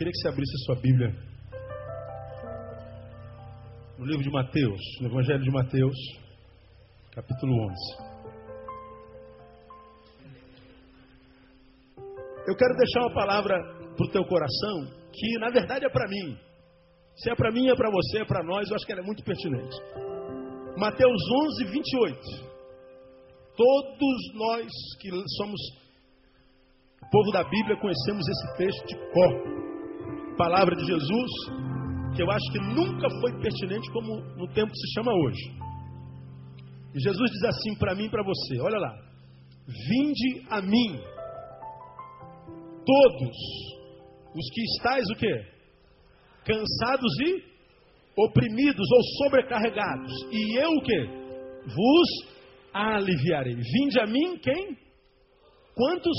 Queria que você abrisse a sua Bíblia no livro de Mateus, no Evangelho de Mateus, capítulo 11. Eu quero deixar uma palavra para o teu coração que, na verdade, é para mim. Se é para mim, é para você, é para nós, eu acho que ela é muito pertinente. Mateus 11, 28. Todos nós que somos povo da Bíblia conhecemos esse texto de cor. Palavra de Jesus, que eu acho que nunca foi pertinente como no tempo que se chama hoje. E Jesus diz assim para mim e para você: olha lá, vinde a mim, todos os que estáis o quê? Cansados e oprimidos ou sobrecarregados, e eu o quê? Vos aliviarei. Vinde a mim quem? Quantos?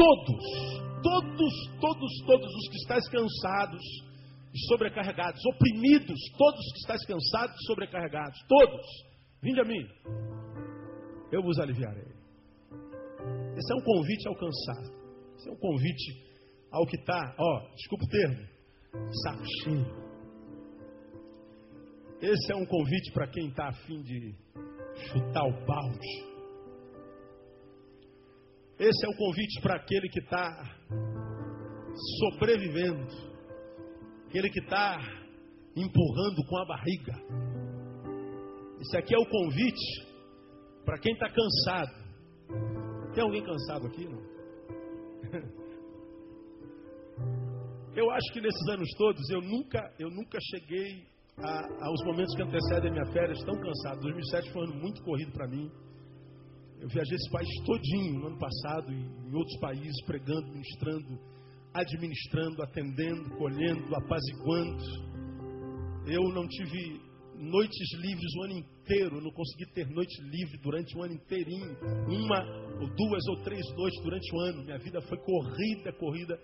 Todos, todos, todos, todos os que estáis cansados e sobrecarregados, oprimidos, todos que estáis cansados e sobrecarregados, todos, vinde a mim, eu vos aliviarei. Esse é um convite ao cansado, esse é um convite ao que está, ó, desculpa o termo, saco. Esse é um convite para quem está afim de chutar o balde. Esse é o convite para aquele que está sobrevivendo, aquele que está empurrando com a barriga. Esse aqui é o convite para quem está cansado. Tem alguém cansado aqui? Não? Eu acho que nesses anos todos eu nunca, eu nunca cheguei a, aos momentos que antecedem a minha férias tão cansado. 2007 foi um ano muito corrido para mim. Eu viajei esse país todinho no ano passado, em outros países, pregando, ministrando, administrando, atendendo, colhendo, apaziguando. Eu não tive noites livres o ano inteiro, não consegui ter noite livre durante o ano inteirinho, uma ou duas ou três noites durante o ano. Minha vida foi corrida, corrida.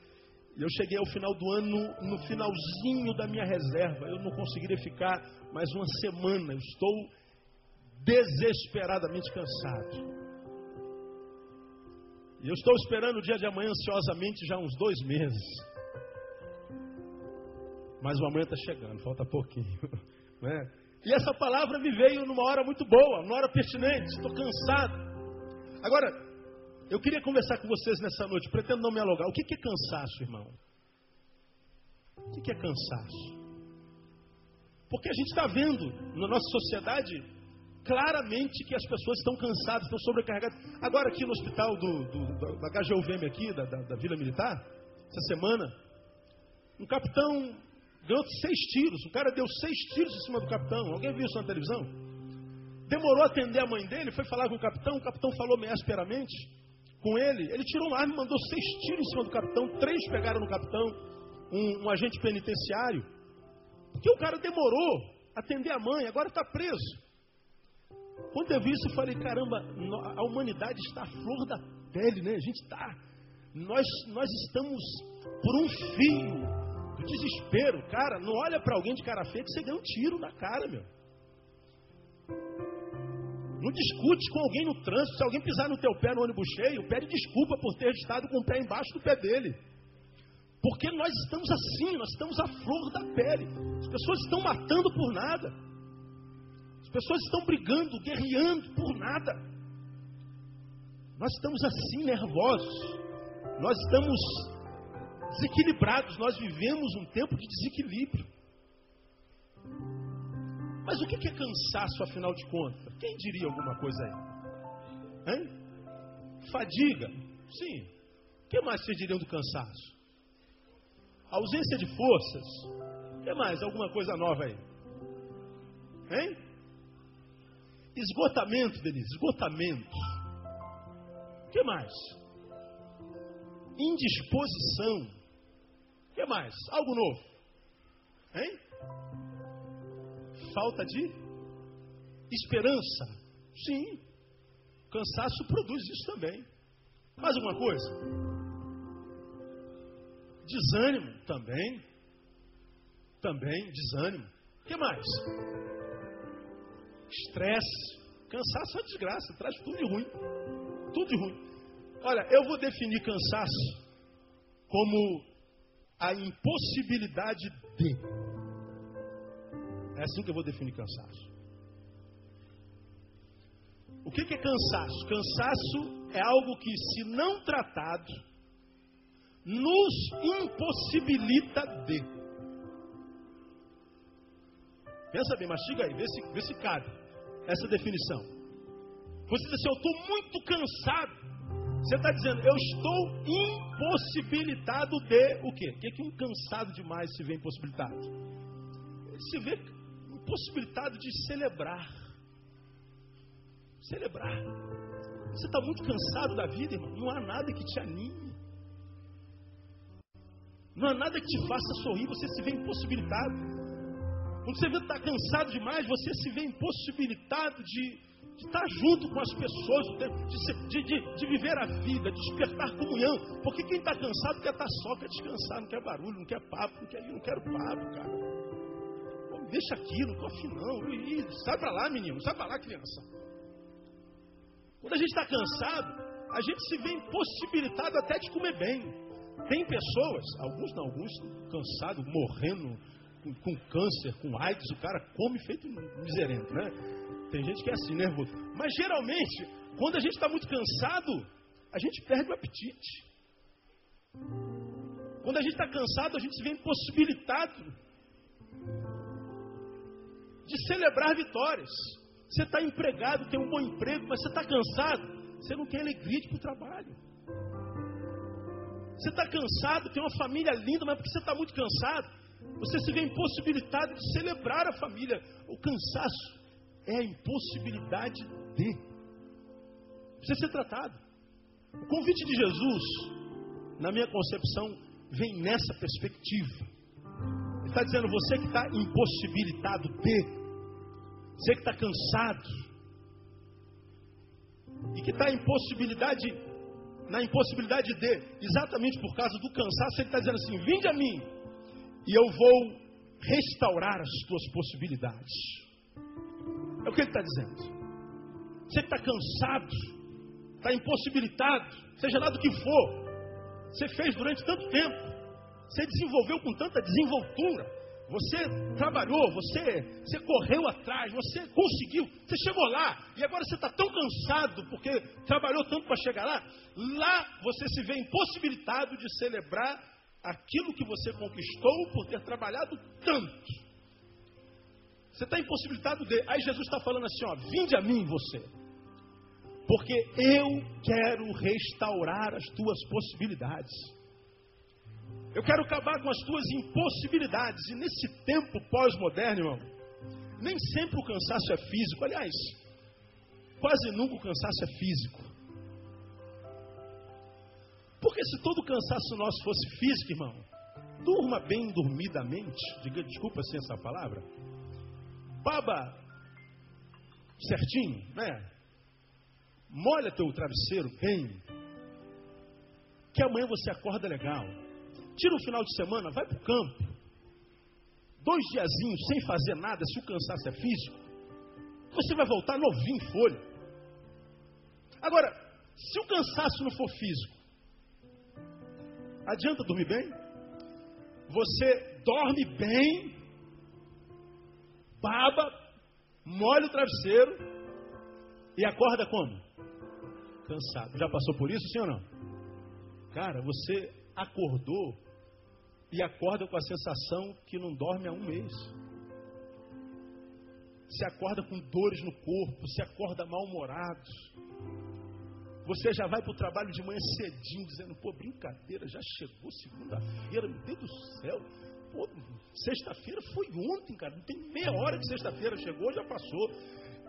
Eu cheguei ao final do ano, no finalzinho da minha reserva. Eu não conseguiria ficar mais uma semana. Eu estou desesperadamente cansado. E eu estou esperando o dia de amanhã ansiosamente já uns dois meses. Mas o amanhã está chegando, falta pouquinho. Né? E essa palavra me veio numa hora muito boa, numa hora pertinente. Estou cansado. Agora, eu queria conversar com vocês nessa noite. Pretendo não me alugar. O que é cansaço, irmão? O que é cansaço? Porque a gente está vendo na nossa sociedade claramente que as pessoas estão cansadas, estão sobrecarregadas. Agora aqui no hospital do, do, da HGUVM aqui, da, da, da, Vila Militar, essa semana, um capitão ganhou seis tiros. O cara deu seis tiros em cima do capitão. Alguém viu isso na televisão? Demorou a atender a mãe dele, foi falar com o capitão, o capitão falou meio asperamente com ele. Ele tirou uma arma e mandou seis tiros em cima do capitão. Três pegaram no capitão, um, um agente penitenciário. Porque o cara demorou a atender a mãe, agora está preso. Quando eu vi isso, eu falei: caramba, a humanidade está à flor da pele, né? A gente está. Nós, nós estamos por um fio do desespero. Cara, não olha para alguém de cara feia que você ganha um tiro na cara, meu. Não discute com alguém no trânsito. Se alguém pisar no teu pé no ônibus cheio, pede desculpa por ter estado com o pé embaixo do pé dele. Porque nós estamos assim, nós estamos à flor da pele. As pessoas estão matando por nada. As pessoas estão brigando, guerreando por nada. Nós estamos assim nervosos. Nós estamos desequilibrados. Nós vivemos um tempo de desequilíbrio. Mas o que é cansaço, afinal de contas? Quem diria alguma coisa aí? Hein? Fadiga? Sim. O que mais vocês diriam do cansaço? Ausência de forças? O que mais? Alguma coisa nova aí? Hein? Esgotamento, Denise, esgotamento. O que mais? Indisposição. O que mais? Algo novo. Hein? Falta de esperança. Sim. Cansaço produz isso também. Mais alguma coisa? Desânimo também. Também, desânimo. O que mais? Estresse. Cansaço é desgraça, traz tudo de ruim. Tudo de ruim. Olha, eu vou definir cansaço como a impossibilidade de. É assim que eu vou definir cansaço. O que é cansaço? Cansaço é algo que, se não tratado, nos impossibilita de. Pensa bem, mastiga aí, vê se, vê se cabe essa definição. Você diz assim, eu estou muito cansado. Você está dizendo, eu estou impossibilitado de o quê? O que, é que um cansado demais se vê impossibilitado? Ele se vê impossibilitado de celebrar. Celebrar. Você está muito cansado da vida, irmão. Não há nada que te anime. Não há nada que te faça sorrir. Você se vê impossibilitado. Quando você está cansado demais, você se vê impossibilitado de de estar junto com as pessoas, de, de, de, viver a vida, de despertar comunhão. Porque quem está cansado quer estar só, quer descansar, não quer barulho, não quer papo, não quer, não quero papo, cara. Pô, deixa aquilo, estou afim não. sai para lá, menino, sai para lá, criança. Quando a gente está cansado, a gente se vê impossibilitado até de comer bem. Tem pessoas, alguns não, alguns cansados, morrendo com, com câncer, com AIDS, o cara come feito miserento, né? Tem gente que é assim, nervoso. Mas geralmente, quando a gente está muito cansado, a gente perde o apetite. Quando a gente está cansado, a gente se vê impossibilitado de celebrar vitórias. Você está empregado, tem um bom emprego, mas você está cansado. Você não tem alegria para o trabalho. Você está cansado, tem uma família linda, mas porque você está muito cansado, você se vê impossibilitado de celebrar a família. O cansaço é a impossibilidade de. Precisa ser tratado. O convite de Jesus, na minha concepção, vem nessa perspectiva. Ele está dizendo: você que está impossibilitado de, você que está cansado, e que está impossibilidade, na impossibilidade de, exatamente por causa do cansaço, ele está dizendo assim: vinde a mim, e eu vou restaurar as tuas possibilidades. É o que ele está dizendo. Você que está cansado, está impossibilitado, seja lá do que for, você fez durante tanto tempo, você desenvolveu com tanta desenvoltura, você trabalhou, você, você correu atrás, você conseguiu, você chegou lá, e agora você está tão cansado porque trabalhou tanto para chegar lá, lá você se vê impossibilitado de celebrar aquilo que você conquistou por ter trabalhado tanto. Você está impossibilitado de. Aí Jesus está falando assim: ó, vinde a mim você. Porque eu quero restaurar as tuas possibilidades. Eu quero acabar com as tuas impossibilidades. E nesse tempo pós-moderno, irmão, nem sempre o cansaço é físico. Aliás, quase nunca o cansaço é físico. Porque se todo cansaço nosso fosse físico, irmão, durma bem dormidamente. Diga, desculpa assim essa palavra baba certinho, né? Molha teu travesseiro bem. Que amanhã você acorda legal. Tira um final de semana, vai para o campo. Dois diazinhos sem fazer nada, se o cansaço é físico, você vai voltar novinho em folha. Agora, se o cansaço não for físico, adianta dormir bem? Você dorme bem baba, molha o travesseiro e acorda como? Cansado. Já passou por isso, sim ou não? Cara, você acordou e acorda com a sensação que não dorme há um mês. Se acorda com dores no corpo, se acorda mal-humorado. Você já vai para o trabalho de manhã cedinho, dizendo, pô, brincadeira, já chegou segunda-feira, meu Deus do céu. Pô, sexta-feira foi ontem, cara. Não tem meia hora que sexta-feira chegou, já passou.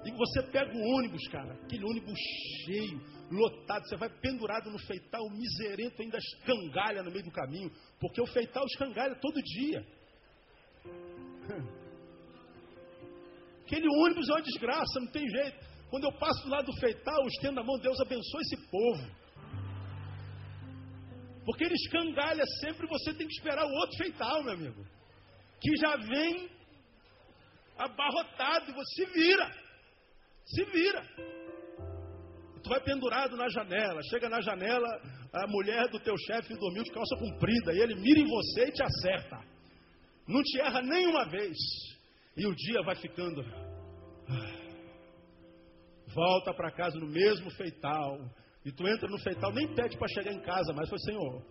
E você pega o ônibus, cara, aquele ônibus cheio, lotado, você vai pendurado no feital, o miserento ainda escangalha no meio do caminho, porque o feital escangalha todo dia. Aquele ônibus é uma desgraça, não tem jeito. Quando eu passo do lado do feital, eu estendo a mão, Deus abençoe esse povo. Porque ele escangalha sempre, você tem que esperar o outro feital, meu amigo. Que já vem abarrotado e você se vira. Se vira. E tu vai pendurado na janela. Chega na janela, a mulher do teu chefe dormiu de calça comprida e ele mira em você e te acerta. Não te erra nenhuma vez. E o dia vai ficando. Volta para casa no mesmo feital. E tu entra no feital, nem pede para chegar em casa, mas foi Senhor,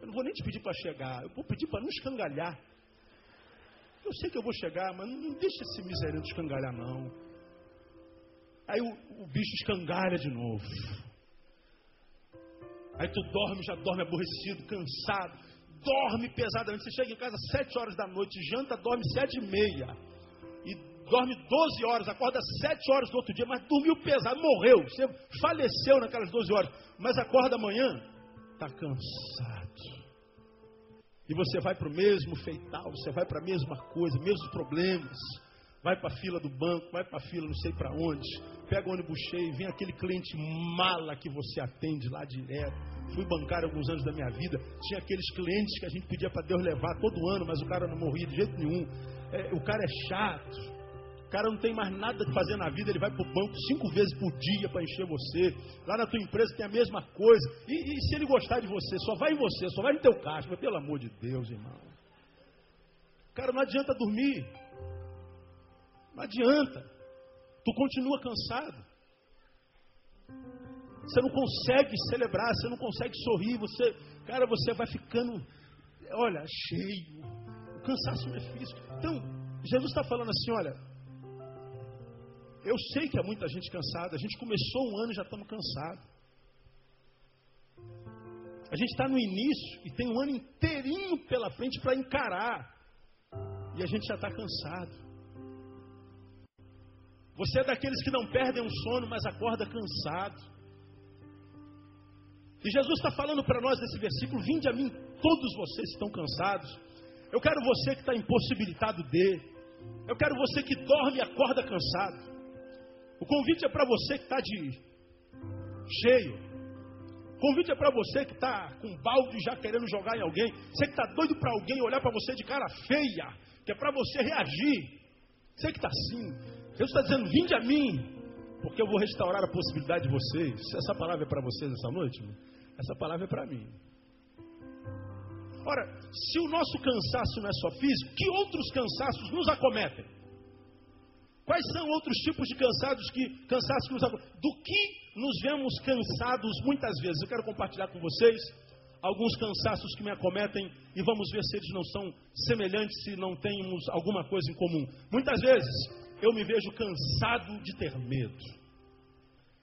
eu não vou nem te pedir para chegar, eu vou pedir para não escangalhar. Eu sei que eu vou chegar, mas não deixa esse miserento escangalhar, não. Aí o, o bicho escangalha de novo. Aí tu dorme, já dorme aborrecido, cansado, dorme pesadamente. Você chega em casa às sete horas da noite, janta, dorme sete e meia. E dorme 12 horas, acorda sete horas do outro dia, mas dormiu pesado, morreu. Você faleceu naquelas 12 horas, mas acorda amanhã, está cansado. E você vai para o mesmo feital, você vai para a mesma coisa, mesmos problemas. Vai para a fila do banco, vai para a fila não sei para onde. Pega o ônibus cheio, vem aquele cliente mala que você atende lá direto. Fui bancário alguns anos da minha vida. Tinha aqueles clientes que a gente pedia para Deus levar todo ano, mas o cara não morria de jeito nenhum. É, o cara é chato. O cara não tem mais nada de fazer na vida, ele vai para o banco cinco vezes por dia para encher você. Lá na tua empresa tem a mesma coisa. E, e, se ele gostar de você, só vai em você, só vai no teu caixa. Mas pelo amor de Deus, irmão. Cara, não adianta dormir. Não adianta. Tu continua cansado. Você não consegue celebrar, você não consegue sorrir, você, cara, você vai ficando, olha, cheio. O cansaço é físico. Então, Jesus está falando assim, olha, eu sei que há muita gente cansada. A gente começou um ano e já estamos cansados. A gente está no início e tem um ano inteirinho pela frente para encarar. E a gente já está cansado. Você é daqueles que não perdem o sono, mas acorda cansado. E Jesus está falando para nós nesse versículo: Vinde a mim, todos vocês que estão cansados. Eu quero você que está impossibilitado de. Eu quero você que dorme e acorda cansado. O convite é para você que está de cheio. O convite é para você que está com balde já querendo jogar em alguém. Você que está doido para alguém olhar para você de cara feia. Que é para você reagir. Você que está assim. Deus está dizendo: vinde a mim. Porque eu vou restaurar a possibilidade de vocês. Essa palavra é para vocês essa noite? Essa palavra é para mim. Ora, se o nosso cansaço não é só físico, que outros cansaços nos acometem? Quais são outros tipos de cansados que cansados que nos do que nos vemos cansados muitas vezes? Eu quero compartilhar com vocês alguns cansaços que me acometem e vamos ver se eles não são semelhantes, se não temos alguma coisa em comum. Muitas vezes eu me vejo cansado de ter medo.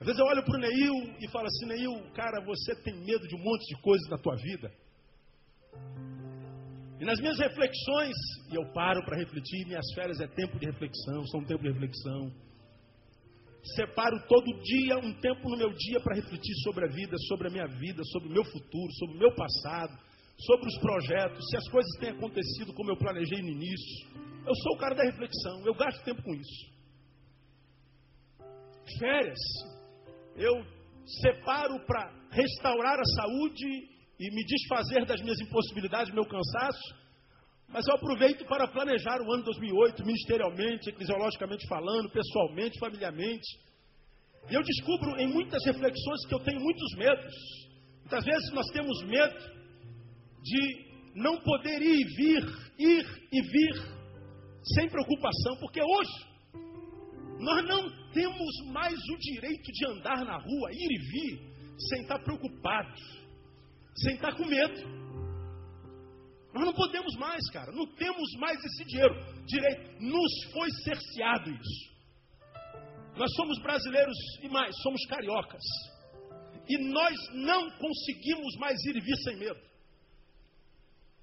Às vezes eu olho para o Neil e falo assim, Neil, cara, você tem medo de um monte de coisas na tua vida. E nas minhas reflexões, e eu paro para refletir, minhas férias é tempo de reflexão, são um tempo de reflexão. Separo todo dia um tempo no meu dia para refletir sobre a vida, sobre a minha vida, sobre o meu futuro, sobre o meu passado, sobre os projetos, se as coisas têm acontecido como eu planejei no início. Eu sou o cara da reflexão, eu gasto tempo com isso. Férias, eu separo para restaurar a saúde e me desfazer das minhas impossibilidades, do meu cansaço, mas eu aproveito para planejar o ano 2008, ministerialmente, eclesiologicamente falando, pessoalmente, familiarmente. E eu descubro em muitas reflexões que eu tenho muitos medos. Muitas vezes nós temos medo de não poder ir e vir, ir e vir, sem preocupação, porque hoje nós não temos mais o direito de andar na rua, ir e vir, sem estar preocupados sem estar com medo. Nós não podemos mais, cara. Não temos mais esse dinheiro. Direito. Nos foi cerceado isso. Nós somos brasileiros e mais, somos cariocas. E nós não conseguimos mais ir e vir sem medo.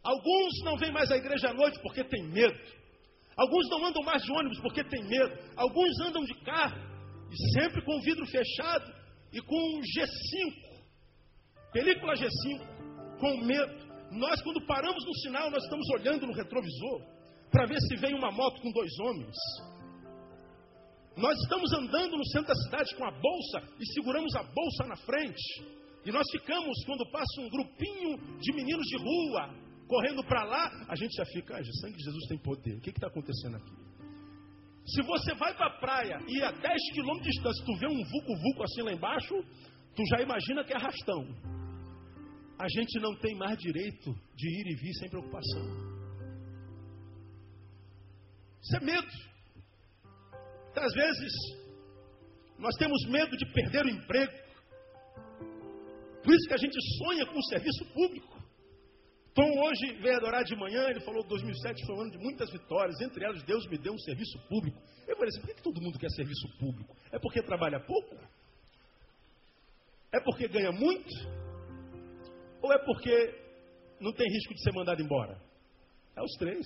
Alguns não vêm mais à igreja à noite porque tem medo. Alguns não andam mais de ônibus porque tem medo. Alguns andam de carro e sempre com o vidro fechado e com um G5 Película G5, com medo. Nós, quando paramos no sinal, nós estamos olhando no retrovisor para ver se vem uma moto com dois homens. Nós estamos andando no centro da cidade com a bolsa e seguramos a bolsa na frente. E nós ficamos, quando passa um grupinho de meninos de rua correndo para lá, a gente já fica, ah, sangue de Jesus tem poder. O que está acontecendo aqui? Se você vai para a praia e a 10 quilômetros de distância tu vê um vulco-vulco assim lá embaixo, tu já imagina que é arrastão. A gente não tem mais direito de ir e vir sem preocupação. Isso é medo. Às vezes, nós temos medo de perder o emprego. Por isso que a gente sonha com o serviço público. Tom hoje veio adorar de manhã, ele falou que 2007 foi um ano de muitas vitórias, entre elas Deus me deu um serviço público. Eu falei assim, por que, que todo mundo quer serviço público? É porque trabalha pouco? É porque ganha muito? Ou é porque não tem risco de ser mandado embora? É os três.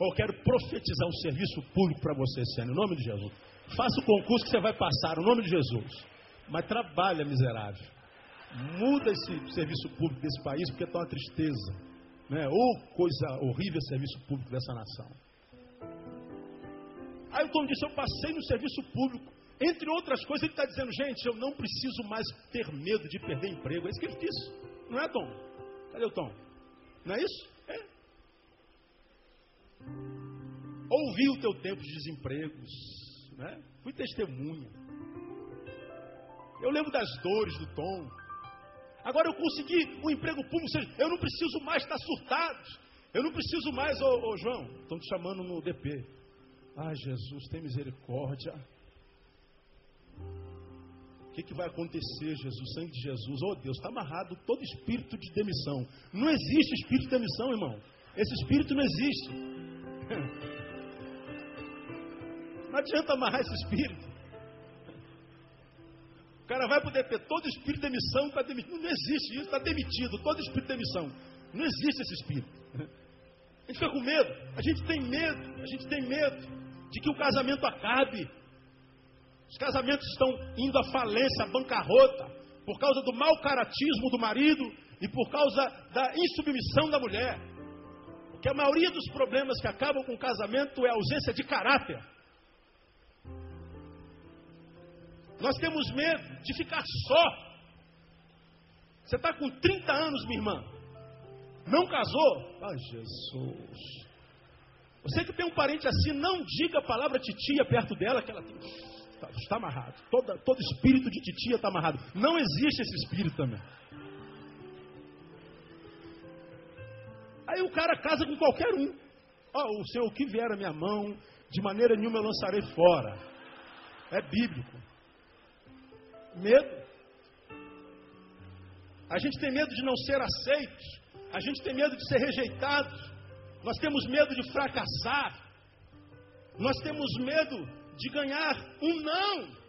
Eu quero profetizar um serviço público para você esse ano, em nome de Jesus. Faça o concurso que você vai passar, em nome de Jesus. Mas trabalha, miserável. Muda esse serviço público desse país, porque está uma tristeza. Né? Ou coisa horrível serviço público dessa nação. Aí o Tom disse: Eu passei no serviço público. Entre outras coisas, ele está dizendo: Gente, eu não preciso mais ter medo de perder emprego. É isso que ele disse. Não é, Tom? Cadê o Tom? Não é isso? É. Ouvi o teu tempo de desempregos. Né? Fui testemunha. Eu lembro das dores do Tom. Agora eu consegui um emprego público, seja, eu não preciso mais estar surtado. Eu não preciso mais, ô, ô João, estão te chamando no DP. Ah, Jesus, tem misericórdia. O que, que vai acontecer, Jesus? Sangue de Jesus. Oh Deus, está amarrado todo espírito de demissão. Não existe espírito de demissão, irmão. Esse espírito não existe. Não adianta amarrar esse espírito. O cara vai poder ter todo espírito de demissão está demitido. Não existe isso, está demitido, todo espírito de demissão. Não existe esse espírito. A gente fica com medo, a gente tem medo, a gente tem medo de que o casamento acabe. Os casamentos estão indo à falência, à bancarrota, por causa do mau caratismo do marido e por causa da insubmissão da mulher. Porque a maioria dos problemas que acabam com o casamento é a ausência de caráter. Nós temos medo de ficar só. Você está com 30 anos, minha irmã. Não casou? Ai, Jesus. Você que tem um parente assim, não diga a palavra titia perto dela, que ela tem, está, está amarrado. Toda, todo espírito de titia está amarrado. Não existe esse espírito também. Aí o cara casa com qualquer um. Oh, o Senhor, o que vier a minha mão, de maneira nenhuma eu lançarei fora. É bíblico. Medo. A gente tem medo de não ser aceito. A gente tem medo de ser rejeitado. Nós temos medo de fracassar. Nós temos medo de ganhar um não.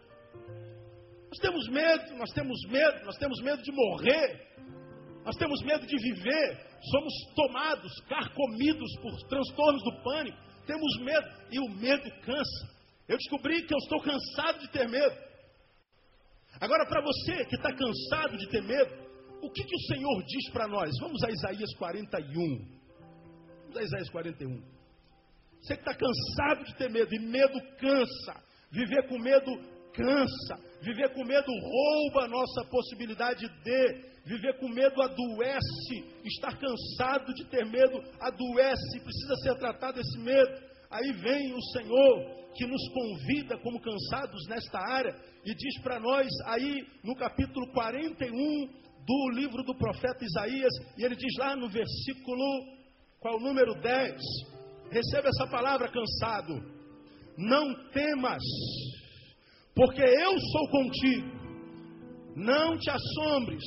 Nós temos medo, nós temos medo, nós temos medo de morrer. Nós temos medo de viver. Somos tomados, carcomidos por transtornos do pânico. Temos medo e o medo cansa. Eu descobri que eu estou cansado de ter medo. Agora, para você que está cansado de ter medo, o que, que o Senhor diz para nós? Vamos a Isaías 41. Vamos a Isaías 41. Você que está cansado de ter medo, e medo cansa. Viver com medo cansa. Viver com medo rouba a nossa possibilidade de. Viver com medo adoece. Estar cansado de ter medo adoece. Precisa ser tratado esse medo. Aí vem o Senhor que nos convida como cansados nesta área e diz para nós aí no capítulo 41 do livro do profeta Isaías, e ele diz lá no versículo, qual o número 10? Receba essa palavra cansado. Não temas, porque eu sou contigo. Não te assombres,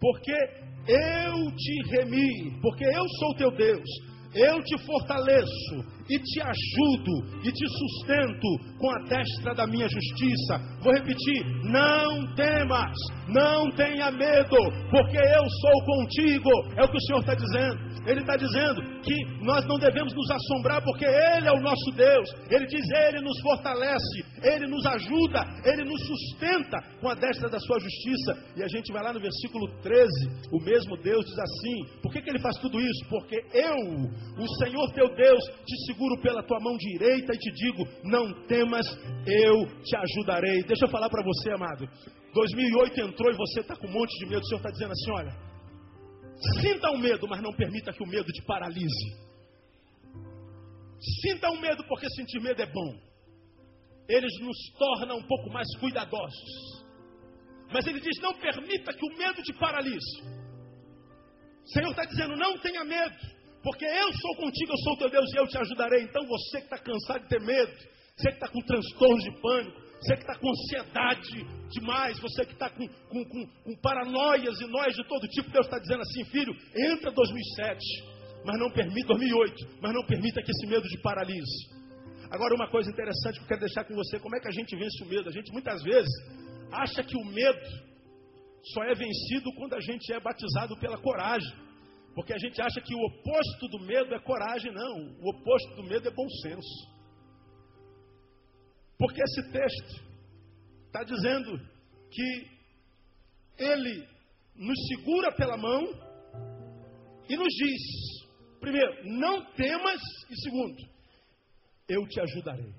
porque eu te remi, porque eu sou teu Deus. Eu te fortaleço, e te ajudo e te sustento com a destra da minha justiça. Vou repetir: não temas, não tenha medo, porque eu sou contigo. É o que o Senhor está dizendo. Ele está dizendo que nós não devemos nos assombrar, porque Ele é o nosso Deus. Ele diz: Ele nos fortalece, Ele nos ajuda, Ele nos sustenta com a destra da sua justiça. E a gente vai lá no versículo 13: o mesmo Deus diz assim: por que, que Ele faz tudo isso? Porque eu, o Senhor teu Deus, te seguro pela tua mão direita e te digo: não temas, eu te ajudarei. Deixa eu falar para você, amado. 2008 entrou e você está com um monte de medo. O Senhor está dizendo assim: olha. Sinta o medo, mas não permita que o medo te paralise. Sinta o medo, porque sentir medo é bom. Eles nos tornam um pouco mais cuidadosos. Mas ele diz: não permita que o medo te paralise. O Senhor está dizendo: não tenha medo, porque eu sou contigo, eu sou teu Deus e eu te ajudarei. Então você que está cansado de ter medo, você que está com transtorno de pânico, você que está com ansiedade demais, você que está com, com, com, com, paranoias e nós de todo tipo, Deus está dizendo assim, filho, entra 2007, mas não permita, 2008, mas não permita que esse medo te paralise. Agora, uma coisa interessante que eu quero deixar com você: como é que a gente vence o medo? A gente muitas vezes acha que o medo só é vencido quando a gente é batizado pela coragem. Porque a gente acha que o oposto do medo é coragem, não. O oposto do medo é bom senso. Porque esse texto está dizendo que ele nos segura pela mão e nos diz: primeiro, não temas, e segundo, eu te ajudarei.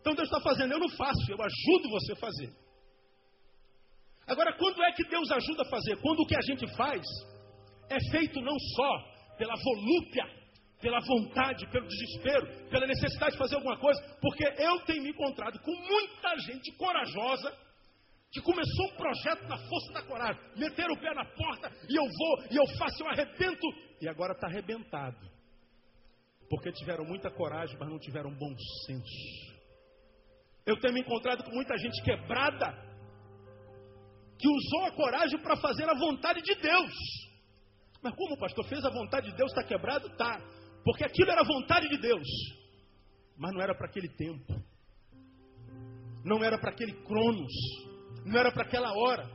Então Deus está fazendo, eu não faço, eu ajudo você a fazer. Agora, quando é que Deus ajuda a fazer? Quando o que a gente faz é feito não só pela volúpia, pela vontade, pelo desespero, pela necessidade de fazer alguma coisa, porque eu tenho me encontrado com muita gente corajosa que começou um projeto na força da coragem, meteram o pé na porta e eu vou, e eu faço, eu arrebento, e agora está arrebentado, porque tiveram muita coragem, mas não tiveram bom senso. Eu tenho me encontrado com muita gente quebrada que usou a coragem para fazer a vontade de Deus. Mas como o pastor fez a vontade de Deus, está quebrado? Tá. Porque aquilo era a vontade de Deus. Mas não era para aquele tempo. Não era para aquele cronos. Não era para aquela hora.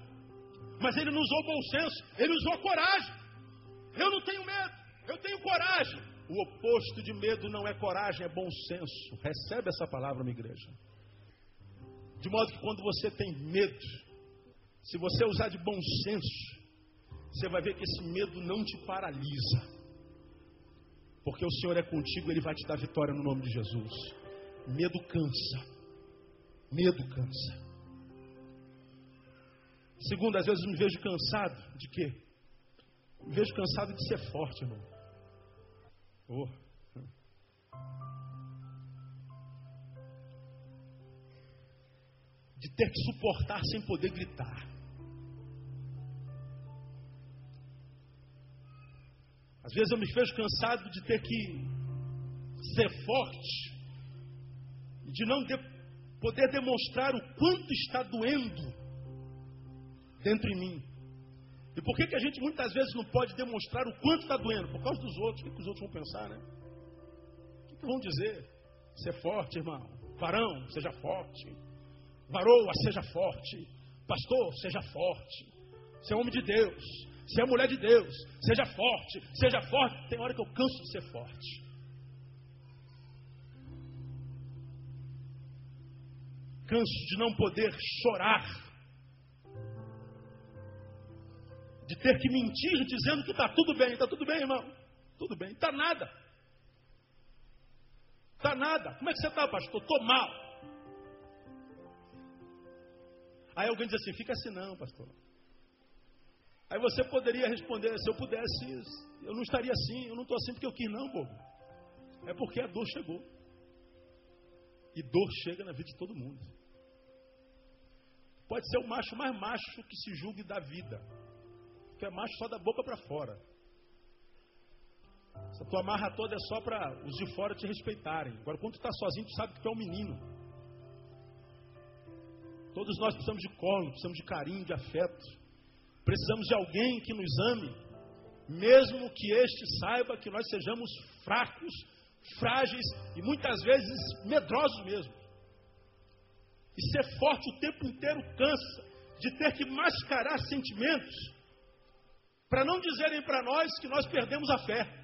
Mas ele não usou bom senso, ele usou coragem. Eu não tenho medo, eu tenho coragem. O oposto de medo não é coragem, é bom senso. Recebe essa palavra, minha igreja. De modo que quando você tem medo, se você usar de bom senso, você vai ver que esse medo não te paralisa. Porque o Senhor é contigo, Ele vai te dar vitória no nome de Jesus. Medo cansa. Medo cansa. Segundo, às vezes me vejo cansado de quê? Me vejo cansado de ser forte, irmão. Oh. de ter que suportar sem poder gritar. Às vezes eu me vejo cansado de ter que ser forte de não de poder demonstrar o quanto está doendo dentro em mim. E por que, que a gente muitas vezes não pode demonstrar o quanto está doendo? Por causa dos outros. O que, que os outros vão pensar, né? O que, que vão dizer? Ser forte, irmão. Varão, seja forte. Varoa, seja forte. Pastor, seja forte. Você é homem de Deus. Você é mulher de Deus. Seja forte. Seja forte. Tem hora que eu canso de ser forte. Canso de não poder chorar. De ter que mentir dizendo que está tudo bem. Está tudo bem, irmão? Tudo bem. Está nada. Está nada. Como é que você está, pastor? Estou mal. Aí alguém diz assim: fica assim, não, pastor. Aí você poderia responder: se eu pudesse, eu não estaria assim, eu não estou assim porque eu quis, não, bobo. É porque a dor chegou. E dor chega na vida de todo mundo. Pode ser o macho mais macho que se julgue da vida. Que é macho só da boca para fora. Essa tua marra toda é só para os de fora te respeitarem. Agora, quando tu está sozinho, tu sabe que tu é um menino. Todos nós precisamos de colo, precisamos de carinho, de afeto. Precisamos de alguém que nos ame, mesmo que este saiba que nós sejamos fracos, frágeis e muitas vezes medrosos mesmo. E ser forte o tempo inteiro cansa de ter que mascarar sentimentos para não dizerem para nós que nós perdemos a fé.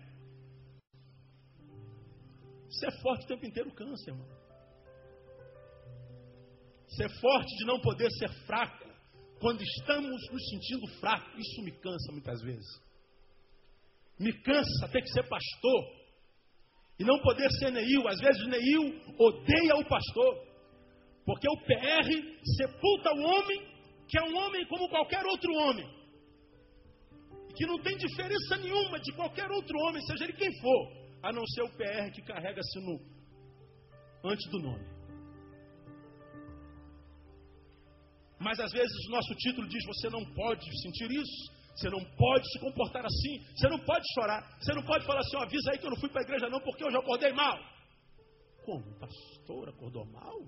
Ser forte o tempo inteiro cansa, irmão. Ser forte de não poder ser fraco. Quando estamos nos sentindo fracos, isso me cansa muitas vezes. Me cansa ter que ser pastor e não poder ser Neil. Às vezes Neil odeia o pastor, porque o PR sepulta o homem, que é um homem como qualquer outro homem, que não tem diferença nenhuma de qualquer outro homem, seja ele quem for, a não ser o PR que carrega-se no, antes do nome. Mas às vezes o nosso título diz: você não pode sentir isso, você não pode se comportar assim, você não pode chorar, você não pode falar assim: avisa aí que eu não fui para a igreja não, porque eu já acordei mal. Como? Pastor acordou mal?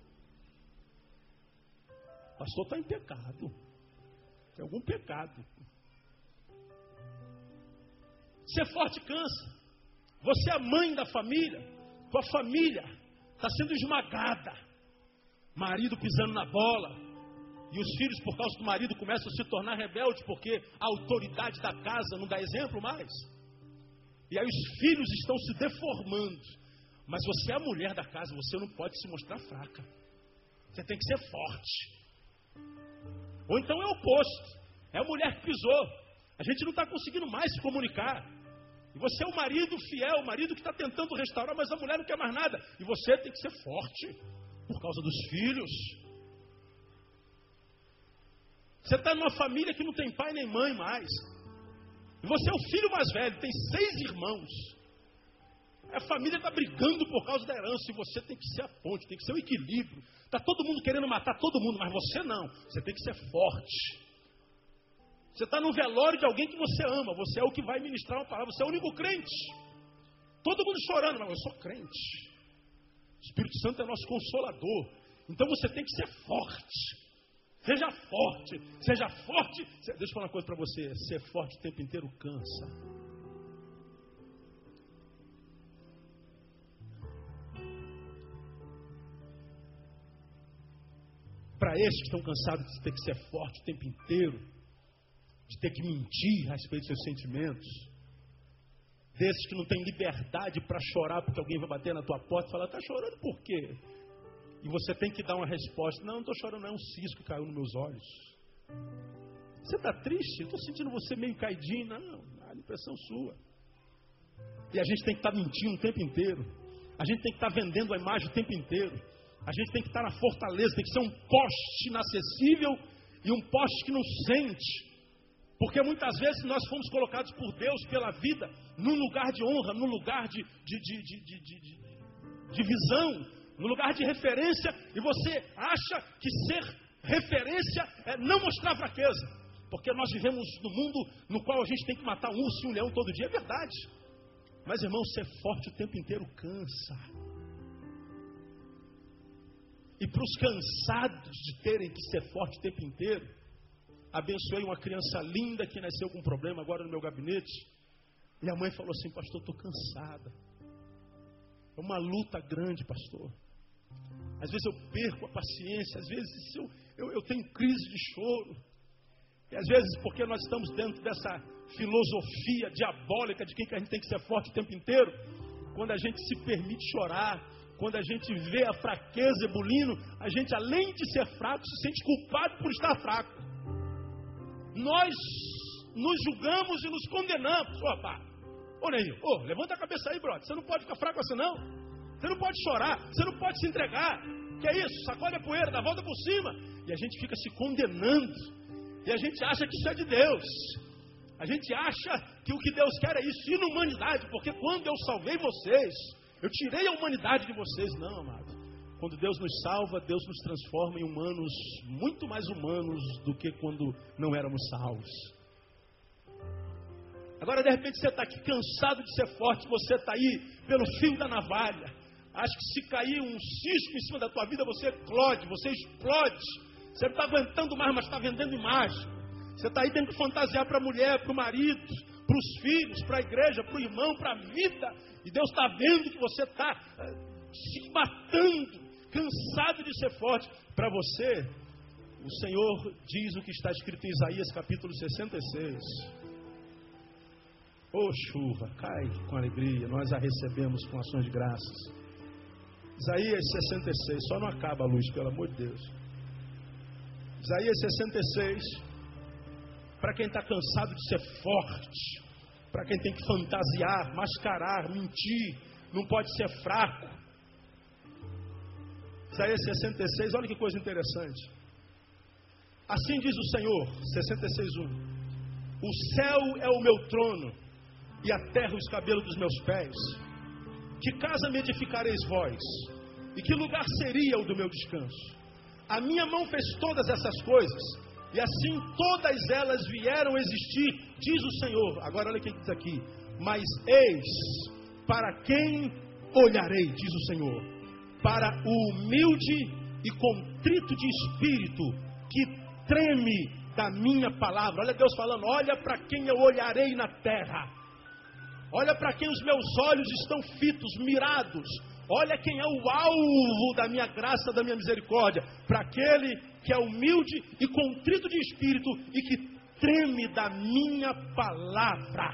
Pastor está em pecado. Tem algum pecado. Ser forte cansa. Você é mãe da família. Tua família está sendo esmagada. Marido pisando na bola. E os filhos, por causa do marido, começam a se tornar rebeldes porque a autoridade da casa não dá exemplo mais. E aí os filhos estão se deformando. Mas você é a mulher da casa, você não pode se mostrar fraca. Você tem que ser forte. Ou então é o oposto. É a mulher que pisou. A gente não está conseguindo mais se comunicar. E você é o marido fiel, o marido que está tentando restaurar, mas a mulher não quer mais nada. E você tem que ser forte por causa dos filhos. Você está numa família que não tem pai nem mãe mais. E você é o filho mais velho, tem seis irmãos. A família está brigando por causa da herança e você tem que ser a ponte, tem que ser o equilíbrio. Está todo mundo querendo matar todo mundo, mas você não. Você tem que ser forte. Você está no velório de alguém que você ama. Você é o que vai ministrar uma palavra. Você é o único crente. Todo mundo chorando, mas eu sou crente. O Espírito Santo é nosso consolador. Então você tem que ser forte. Seja forte. Seja forte. Deixa eu falar uma coisa para você. Ser forte o tempo inteiro cansa. Para estes que estão cansados de ter que ser forte o tempo inteiro, de ter que mentir a respeito dos seus sentimentos, desses que não têm liberdade para chorar porque alguém vai bater na tua porta e falar, está chorando por quê? E você tem que dar uma resposta, não, não estou chorando, não é um cisco que caiu nos meus olhos. Você está triste? Estou sentindo você meio caidinho. Não, a impressão sua. E a gente tem que estar tá mentindo o tempo inteiro. A gente tem que estar tá vendendo a imagem o tempo inteiro. A gente tem que estar tá na fortaleza, tem que ser um poste inacessível e um poste que não sente. Porque muitas vezes nós fomos colocados por Deus pela vida num lugar de honra, num lugar de, de, de, de, visão, num lugar de referência, e você acha que ser referência é não mostrar fraqueza. Porque nós vivemos num mundo no qual a gente tem que matar um urso e um leão todo dia, é verdade. Mas irmão, ser forte o tempo inteiro cansa. E para os cansados de terem que ser forte o tempo inteiro, abençoei uma criança linda que nasceu com um problema agora no meu gabinete. Minha mãe falou assim, pastor, estou cansada. É uma luta grande, pastor. Às vezes eu perco a paciência, às vezes eu, eu, eu tenho crise de choro. E às vezes, porque nós estamos dentro dessa filosofia diabólica de que a gente tem que ser forte o tempo inteiro, quando a gente se permite chorar, quando a gente vê a fraqueza ebulindo, a gente, além de ser fraco, se sente culpado por estar fraco nós nos julgamos e nos condenamos. Ô, pá, ô, Neil, ô, levanta a cabeça aí, brother. Você não pode ficar fraco assim, não. Você não pode chorar, você não pode se entregar. Que é isso? Sacode a poeira, dá a volta por cima. E a gente fica se condenando. E a gente acha que isso é de Deus. A gente acha que o que Deus quer é isso, inumanidade, porque quando eu salvei vocês, eu tirei a humanidade de vocês. Não, amado. Quando Deus nos salva, Deus nos transforma em humanos muito mais humanos do que quando não éramos salvos. Agora, de repente, você está aqui cansado de ser forte, você está aí pelo fio da navalha. Acho que se cair um cisco em cima da tua vida, você eclode, você explode. Você não está aguentando mais, mas está vendendo imagem. Você está aí tendo que fantasiar para a mulher, para o marido, para os filhos, para a igreja, para o irmão, para a vida. E Deus está vendo que você está se matando cansado de ser forte. Para você, o Senhor diz o que está escrito em Isaías capítulo 66. Ô oh, chuva, cai com alegria, nós a recebemos com ações de graças. Isaías 66, só não acaba a luz, pelo amor de Deus. Isaías 66, para quem está cansado de ser forte, para quem tem que fantasiar, mascarar, mentir, não pode ser fraco, Isaías 66, olha que coisa interessante. Assim diz o Senhor, 66:1. O céu é o meu trono e a terra os cabelos dos meus pés. Que casa me edificareis vós? E que lugar seria o do meu descanso? A minha mão fez todas essas coisas, e assim todas elas vieram existir, diz o Senhor. Agora olha o que diz aqui: Mas eis para quem olharei, diz o Senhor, para o humilde e contrito de espírito, que treme da minha palavra. Olha Deus falando: olha para quem eu olharei na terra. Olha para quem os meus olhos estão fitos, mirados. Olha quem é o alvo da minha graça, da minha misericórdia. Para aquele que é humilde e contrito de espírito e que treme da minha palavra.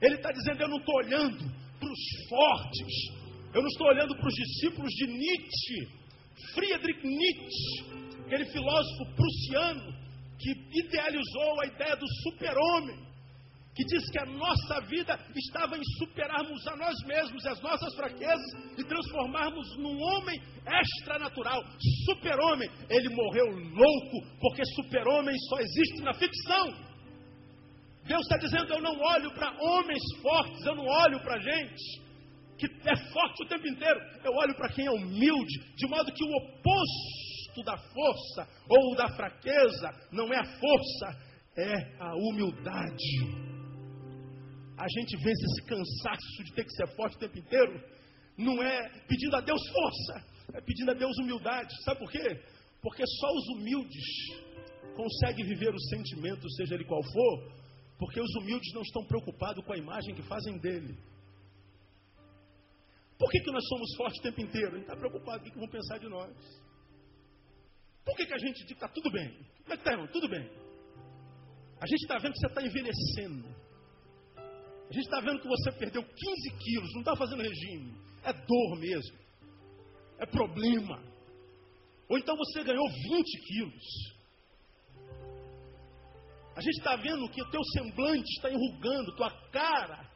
Ele está dizendo: Eu não estou olhando para os fortes. Eu não estou olhando para os discípulos de Nietzsche. Friedrich Nietzsche, aquele filósofo prussiano que idealizou a ideia do super-homem que diz que a nossa vida estava em superarmos a nós mesmos, as nossas fraquezas e transformarmos num homem extranatural, super-homem. Ele morreu louco, porque super-homem só existe na ficção. Deus está dizendo: eu não olho para homens fortes, eu não olho para gente que é forte o tempo inteiro, eu olho para quem é humilde, de modo que o oposto da força ou da fraqueza não é a força, é a humildade a gente vence esse cansaço de ter que ser forte o tempo inteiro, não é pedindo a Deus força, é pedindo a Deus humildade. Sabe por quê? Porque só os humildes conseguem viver o sentimento, seja ele qual for, porque os humildes não estão preocupados com a imagem que fazem dele. Por que, que nós somos fortes o tempo inteiro? A gente está preocupado com o que vão pensar de nós. Por que, que a gente diz que está tudo bem? Como é que está, irmão? Tudo bem. A gente está vendo que você está envelhecendo. A gente está vendo que você perdeu 15 quilos, não está fazendo regime. É dor mesmo. É problema. Ou então você ganhou 20 quilos. A gente está vendo que o teu semblante está enrugando, tua cara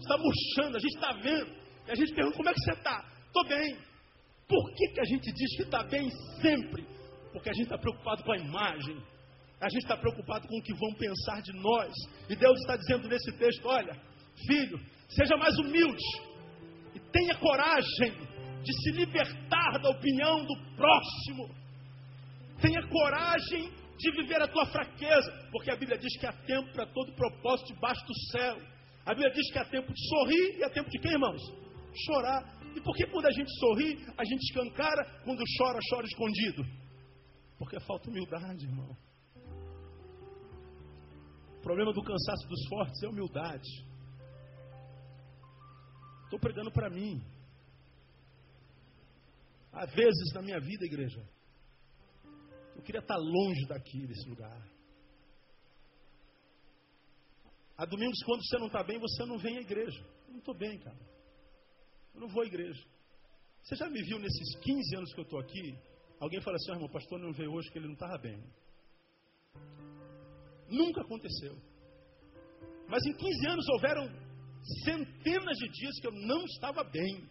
está murchando. A gente está vendo. E a gente pergunta como é que você está. Estou bem. Por que, que a gente diz que está bem sempre? Porque a gente está preocupado com a imagem. A gente está preocupado com o que vão pensar de nós. E Deus está dizendo nesse texto: olha, filho, seja mais humilde e tenha coragem de se libertar da opinião do próximo. Tenha coragem de viver a tua fraqueza, porque a Bíblia diz que há tempo para todo propósito debaixo do céu. A Bíblia diz que há tempo de sorrir e há tempo de quê, irmãos? Chorar. E por que quando a gente sorri, a gente escancara, quando chora, chora escondido? Porque falta humildade, irmão. O problema do cansaço dos fortes é humildade. Estou pregando para mim. Há vezes na minha vida, igreja, eu queria estar longe daqui, desse lugar. Há domingos, quando você não está bem, você não vem à igreja. Eu não estou bem, cara. Eu não vou à igreja. Você já me viu nesses 15 anos que eu estou aqui? Alguém fala assim, oh, irmão, pastor não veio hoje porque ele não estava bem. Nunca aconteceu. Mas em 15 anos houveram centenas de dias que eu não estava bem.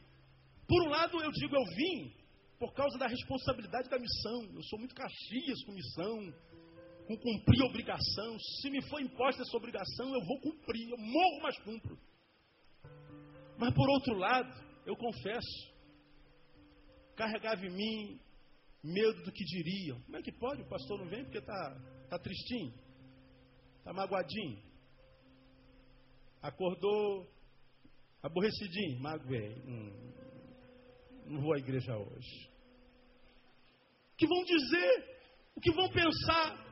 Por um lado, eu digo, eu vim por causa da responsabilidade da missão. Eu sou muito caxias com missão, com cumprir obrigação. Se me for imposta essa obrigação, eu vou cumprir. Eu morro, mas cumpro. Mas por outro lado, eu confesso, carregava em mim medo do que diriam. Como é que pode? O pastor não vem porque está tá tristinho? Está magoadinho. Acordou aborrecidinho, magoei. Hum, não vou à igreja hoje. O que vão dizer? O que vão pensar?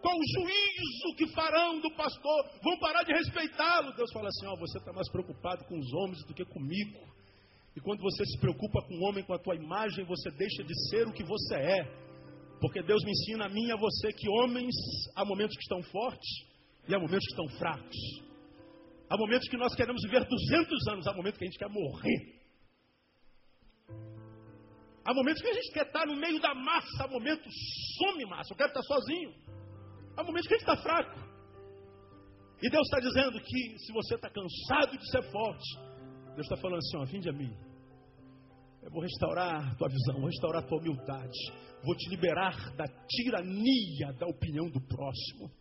Qual o juízo que farão do pastor? Vão parar de respeitá-lo. Deus fala assim: ó, você está mais preocupado com os homens do que comigo. E quando você se preocupa com o homem, com a tua imagem, você deixa de ser o que você é. Porque Deus me ensina a mim e a você que homens há momentos que estão fortes e há momentos que estão fracos. Há momentos que nós queremos viver 200 anos, há momentos que a gente quer morrer. Há momentos que a gente quer estar no meio da massa, há momentos some massa, eu quero estar sozinho. Há momentos que a gente está fraco. E Deus está dizendo que se você está cansado de ser forte, Deus está falando assim: ó, vinde a mim. Eu vou restaurar tua visão, vou restaurar tua humildade. Vou te liberar da tirania da opinião do próximo.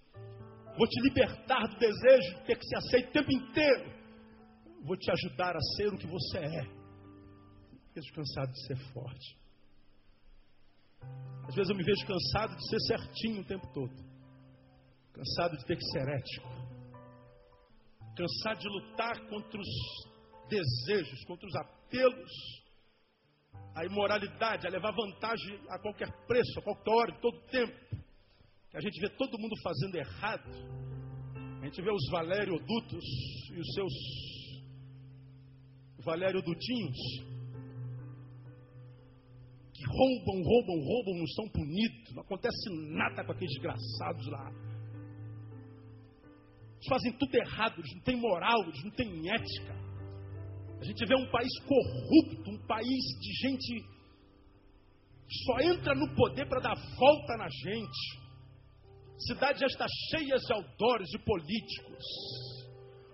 Vou te libertar do desejo de ter que se aceitar o tempo inteiro. Vou te ajudar a ser o que você é. vejo cansado de ser forte. Às vezes eu me vejo cansado de ser certinho o tempo todo. Cansado de ter que ser ético. Cansado de lutar contra os desejos, contra os apelos, a imoralidade, a levar vantagem a qualquer preço, a qualquer hora, em todo tempo. A gente vê todo mundo fazendo errado. A gente vê os Valério Dutos e os seus Valério Dutinhos que roubam, roubam, roubam, não são punidos, não acontece nada com aqueles desgraçados lá. Fazem tudo errado, eles não têm moral, eles não têm ética. A gente vê um país corrupto, um país de gente que só entra no poder para dar volta na gente. Cidade já está cheia de outdoors, de políticos.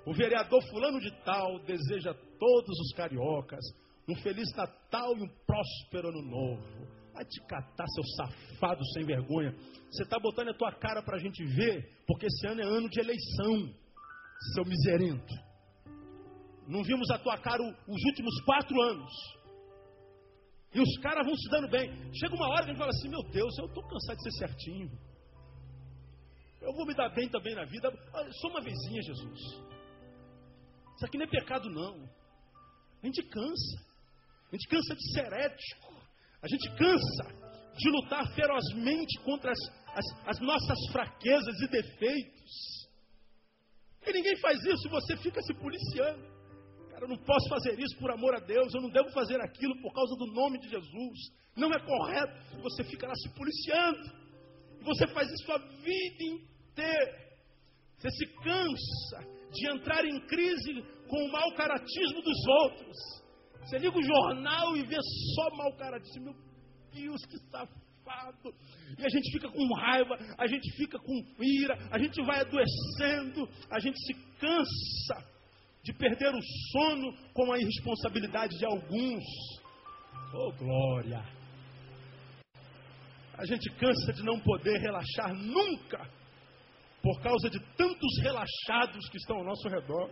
O vereador fulano de tal deseja a todos os cariocas um feliz Natal e um próspero ano novo. Vai te catar, seu safado sem vergonha. Você está botando a tua cara para a gente ver, porque esse ano é ano de eleição, seu miserento. Não vimos a tua cara os últimos quatro anos. E os caras vão se dando bem. Chega uma hora que a gente fala assim: Meu Deus, eu estou cansado de ser certinho. Eu vou me dar bem também na vida. Só uma vezinha, Jesus. Isso aqui não é pecado, não. A gente cansa. A gente cansa de ser ético. A gente cansa de lutar ferozmente contra as, as, as nossas fraquezas e defeitos. E ninguém faz isso, você fica se policiando. Cara, eu não posso fazer isso por amor a Deus, eu não devo fazer aquilo por causa do nome de Jesus. Não é correto. Você fica lá se policiando. E você faz isso a vida inteira. Você se cansa de entrar em crise com o mau caratismo dos outros. Você liga o jornal e vê só mau cara. Diz, meu Deus, que safado. E a gente fica com raiva, a gente fica com ira, a gente vai adoecendo, a gente se cansa de perder o sono com a irresponsabilidade de alguns. Oh, glória! A gente cansa de não poder relaxar nunca, por causa de tantos relaxados que estão ao nosso redor.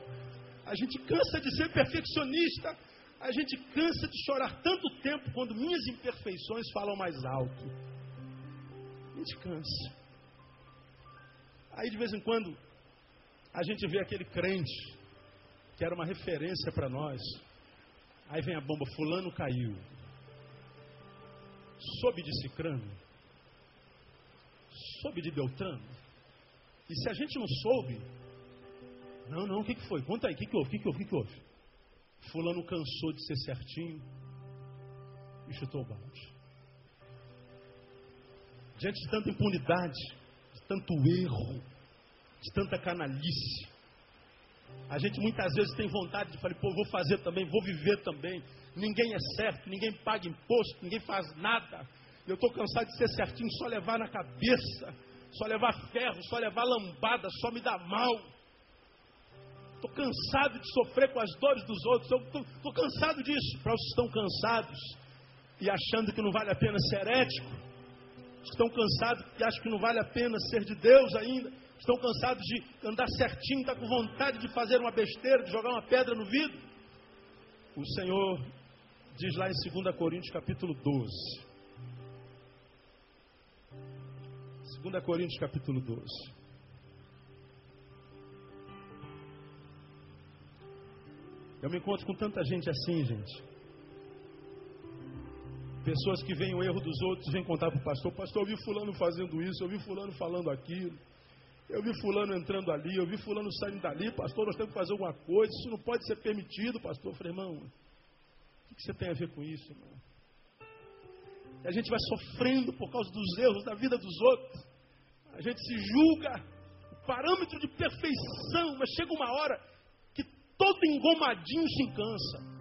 A gente cansa de ser perfeccionista a gente cansa de chorar tanto tempo quando minhas imperfeições falam mais alto. A gente cansa. Aí de vez em quando a gente vê aquele crente que era uma referência para nós. Aí vem a bomba, fulano caiu. Soube de Cicrano. Soube de Beltrano. E se a gente não soube, não, não, o que, que foi? Conta aí, o que, que houve? O que, que houve? O que, que houve? Fulano cansou de ser certinho e chutou o balde. Diante de tanta impunidade, de tanto erro, de tanta canalice, a gente muitas vezes tem vontade de falar, pô, vou fazer também, vou viver também. Ninguém é certo, ninguém paga imposto, ninguém faz nada. Eu estou cansado de ser certinho, só levar na cabeça, só levar ferro, só levar lambada, só me dá mal. Estou cansado de sofrer com as dores dos outros. Estou cansado disso. Para os que estão cansados e achando que não vale a pena ser ético, estão cansados e acham que não vale a pena ser de Deus ainda, estão cansados de andar certinho, tá com vontade de fazer uma besteira, de jogar uma pedra no vidro. O Senhor diz lá em 2 Coríntios capítulo 12. 2 Coríntios capítulo 12. Eu me encontro com tanta gente assim, gente. Pessoas que veem o erro dos outros, vêm contar para o pastor: Pastor, eu vi Fulano fazendo isso, eu vi Fulano falando aquilo, eu vi Fulano entrando ali, eu vi Fulano saindo dali. Pastor, nós temos que fazer alguma coisa, isso não pode ser permitido. Pastor, eu falei, irmão, o que você tem a ver com isso, irmão? E a gente vai sofrendo por causa dos erros da vida dos outros. A gente se julga o parâmetro de perfeição, mas chega uma hora todo engomadinho se cansa.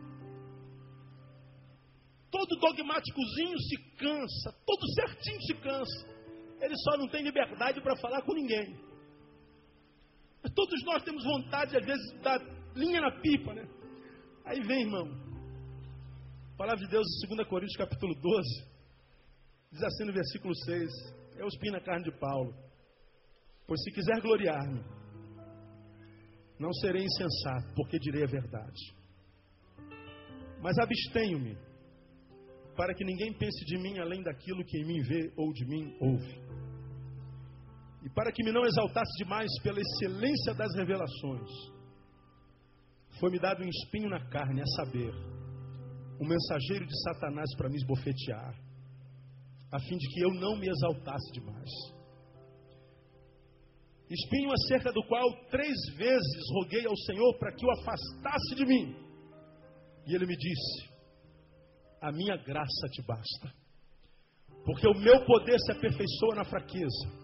Todo dogmáticozinho se cansa. Todo certinho se cansa. Ele só não tem liberdade para falar com ninguém. Mas todos nós temos vontade, às vezes, da linha na pipa, né? Aí vem, irmão. A palavra de Deus em 2 Coríntios capítulo 12. Diz assim no versículo 6. É o espinho na carne de Paulo. Pois se quiser gloriar-me, não serei insensato, porque direi a verdade. Mas abstenho-me para que ninguém pense de mim além daquilo que em mim vê ou de mim ouve. E para que me não exaltasse demais pela excelência das revelações, foi-me dado um espinho na carne, a saber, um mensageiro de Satanás para me esbofetear, a fim de que eu não me exaltasse demais. Espinho acerca do qual três vezes roguei ao Senhor para que o afastasse de mim. E ele me disse: A minha graça te basta, porque o meu poder se aperfeiçoa na fraqueza.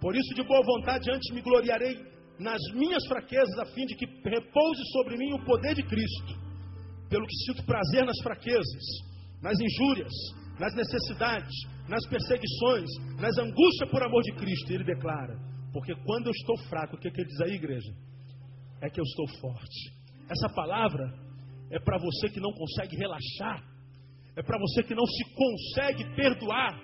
Por isso, de boa vontade, antes me gloriarei nas minhas fraquezas, a fim de que repouse sobre mim o poder de Cristo. Pelo que sinto prazer nas fraquezas, nas injúrias, nas necessidades, nas perseguições, nas angústias por amor de Cristo. E ele declara: Porque quando eu estou fraco, o que, que ele diz aí, igreja? É que eu estou forte. Essa palavra é para você que não consegue relaxar, é para você que não se consegue perdoar,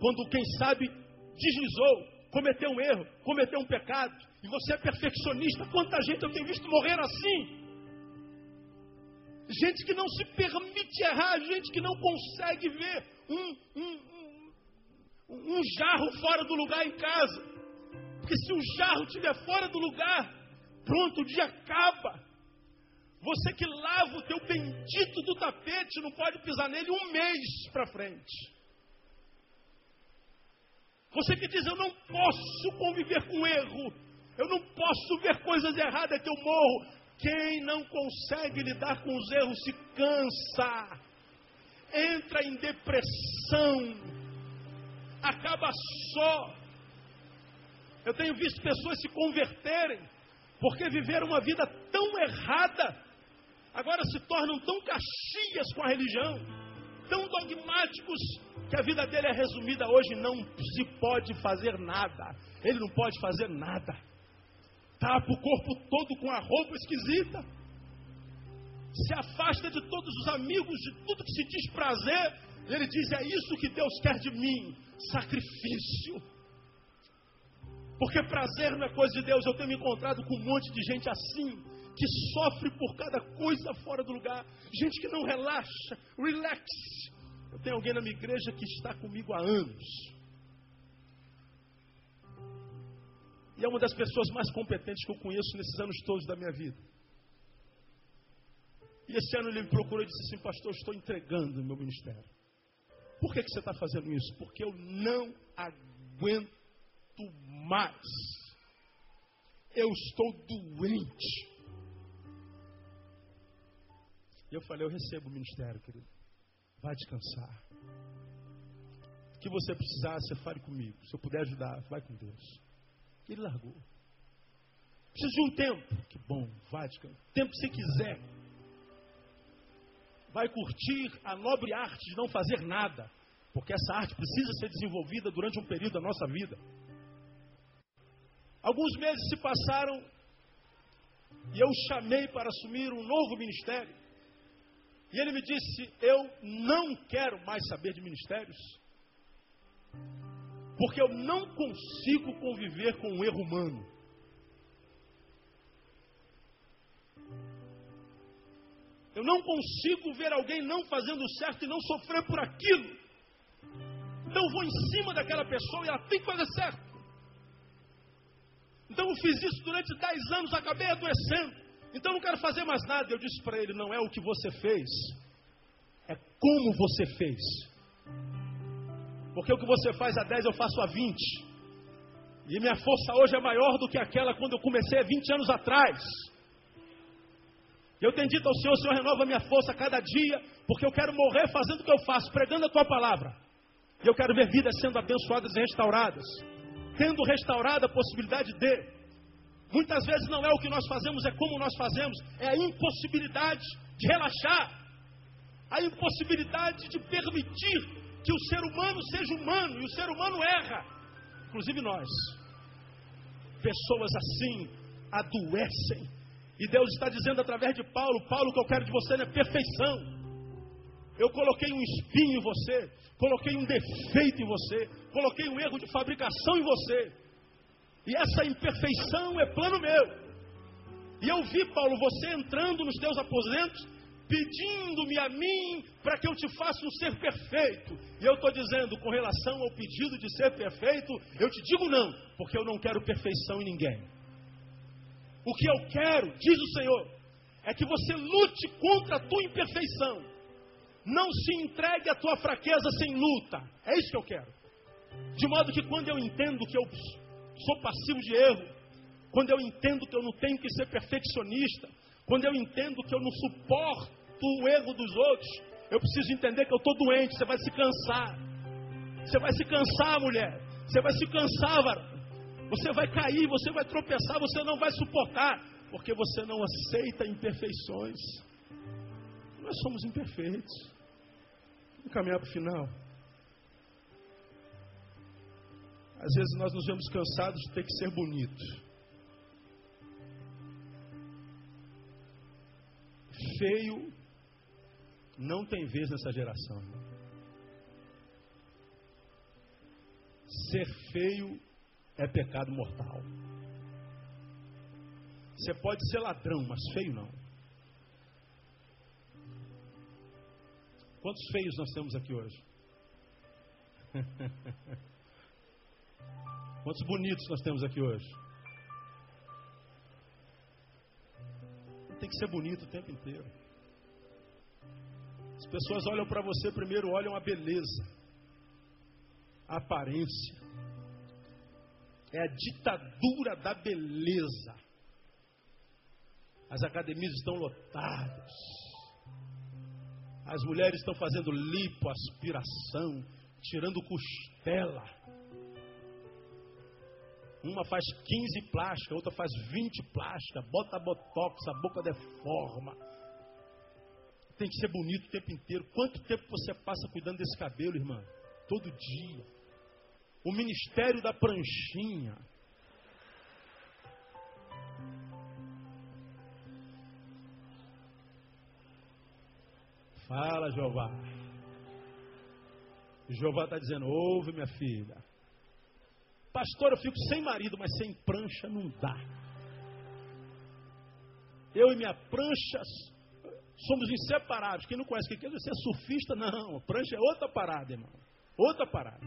quando quem sabe deslizou, cometeu um erro, cometeu um pecado, e você é perfeccionista. Quanta gente eu tenho visto morrer assim? Gente que não se permite errar, gente que não consegue ver um, um, um, um jarro fora do lugar em casa. Porque se o jarro estiver fora do lugar, pronto, o dia acaba. Você que lava o teu bendito do tapete não pode pisar nele um mês para frente. Você que diz, eu não posso conviver com erro, eu não posso ver coisas erradas que eu morro. Quem não consegue lidar com os erros se cansa, entra em depressão, acaba só. Eu tenho visto pessoas se converterem porque viveram uma vida tão errada, agora se tornam tão caxias com a religião, tão dogmáticos, que a vida dele é resumida hoje: não se pode fazer nada, ele não pode fazer nada tapa o corpo todo com a roupa esquisita, se afasta de todos os amigos, de tudo que se diz prazer. Ele diz: É isso que Deus quer de mim, sacrifício. Porque prazer não é coisa de Deus. Eu tenho me encontrado com um monte de gente assim, que sofre por cada coisa fora do lugar, gente que não relaxa, relax. Eu tenho alguém na minha igreja que está comigo há anos. E é uma das pessoas mais competentes que eu conheço nesses anos todos da minha vida. E esse ano ele me procurou e disse assim: Pastor, estou entregando o meu ministério. Por que, que você está fazendo isso? Porque eu não aguento mais. Eu estou doente. E eu falei: Eu recebo o ministério, querido. Vai descansar. O que você precisar, você fale comigo. Se eu puder ajudar, vai com Deus. Ele largou. Preciso de um tempo. Que bom, Vaticano. Tempo que você quiser. Vai curtir a nobre arte de não fazer nada. Porque essa arte precisa ser desenvolvida durante um período da nossa vida. Alguns meses se passaram e eu o chamei para assumir um novo ministério. E ele me disse: Eu não quero mais saber de ministérios porque eu não consigo conviver com o erro humano. Eu não consigo ver alguém não fazendo certo e não sofrer por aquilo. Então eu vou em cima daquela pessoa e ela tem que fazer certo. Então eu fiz isso durante dez anos, acabei adoecendo. Então eu não quero fazer mais nada. Eu disse para ele: não é o que você fez, é como você fez. Porque o que você faz a 10 eu faço a 20. E minha força hoje é maior do que aquela quando eu comecei há 20 anos atrás. Eu tenho dito ao Senhor, Senhor, renova minha força cada dia, porque eu quero morrer fazendo o que eu faço, pregando a tua palavra. E eu quero ver vidas sendo abençoadas e restauradas. Tendo restaurada a possibilidade de. Muitas vezes não é o que nós fazemos, é como nós fazemos. É a impossibilidade de relaxar. A impossibilidade de permitir que o ser humano seja humano e o ser humano erra, inclusive nós. Pessoas assim adoecem. E Deus está dizendo através de Paulo: Paulo, o que eu quero de você é perfeição. Eu coloquei um espinho em você, coloquei um defeito em você, coloquei um erro de fabricação em você. E essa imperfeição é plano meu. E eu vi, Paulo, você entrando nos teus aposentos, pedindo-me a mim para que eu te faça um ser perfeito. E eu estou dizendo, com relação ao pedido de ser perfeito, eu te digo não, porque eu não quero perfeição em ninguém. O que eu quero, diz o Senhor, é que você lute contra a tua imperfeição. Não se entregue à tua fraqueza sem luta. É isso que eu quero. De modo que quando eu entendo que eu sou passivo de erro, quando eu entendo que eu não tenho que ser perfeccionista, quando eu entendo que eu não suporto o erro dos outros, eu preciso entender que eu estou doente. Você vai se cansar. Você vai se cansar, mulher. Você vai se cansar, varão. Você vai cair, você vai tropeçar, você não vai suportar, porque você não aceita imperfeições. Nós somos imperfeitos. Vamos caminhar para o final. Às vezes nós nos vemos cansados de ter que ser bonito. Feio não tem vez nessa geração. Ser feio é pecado mortal. Você pode ser ladrão, mas feio não. Quantos feios nós temos aqui hoje? Quantos bonitos nós temos aqui hoje? Tem que ser bonito o tempo inteiro. As pessoas olham para você primeiro, olham a beleza, a aparência. É a ditadura da beleza. As academias estão lotadas. As mulheres estão fazendo lipoaspiração, tirando costela. Uma faz 15 plástica, outra faz 20 plástica, bota botox, a boca deforma. Tem que ser bonito o tempo inteiro. Quanto tempo você passa cuidando desse cabelo, irmã? Todo dia. O ministério da pranchinha. Fala, Jeová. Jeová está dizendo: ouve, minha filha. Pastor, eu fico sem marido, mas sem prancha não dá. Eu e minha prancha somos inseparáveis. Quem não conhece o que é ser surfista, não. Prancha é outra parada, irmão. Outra parada.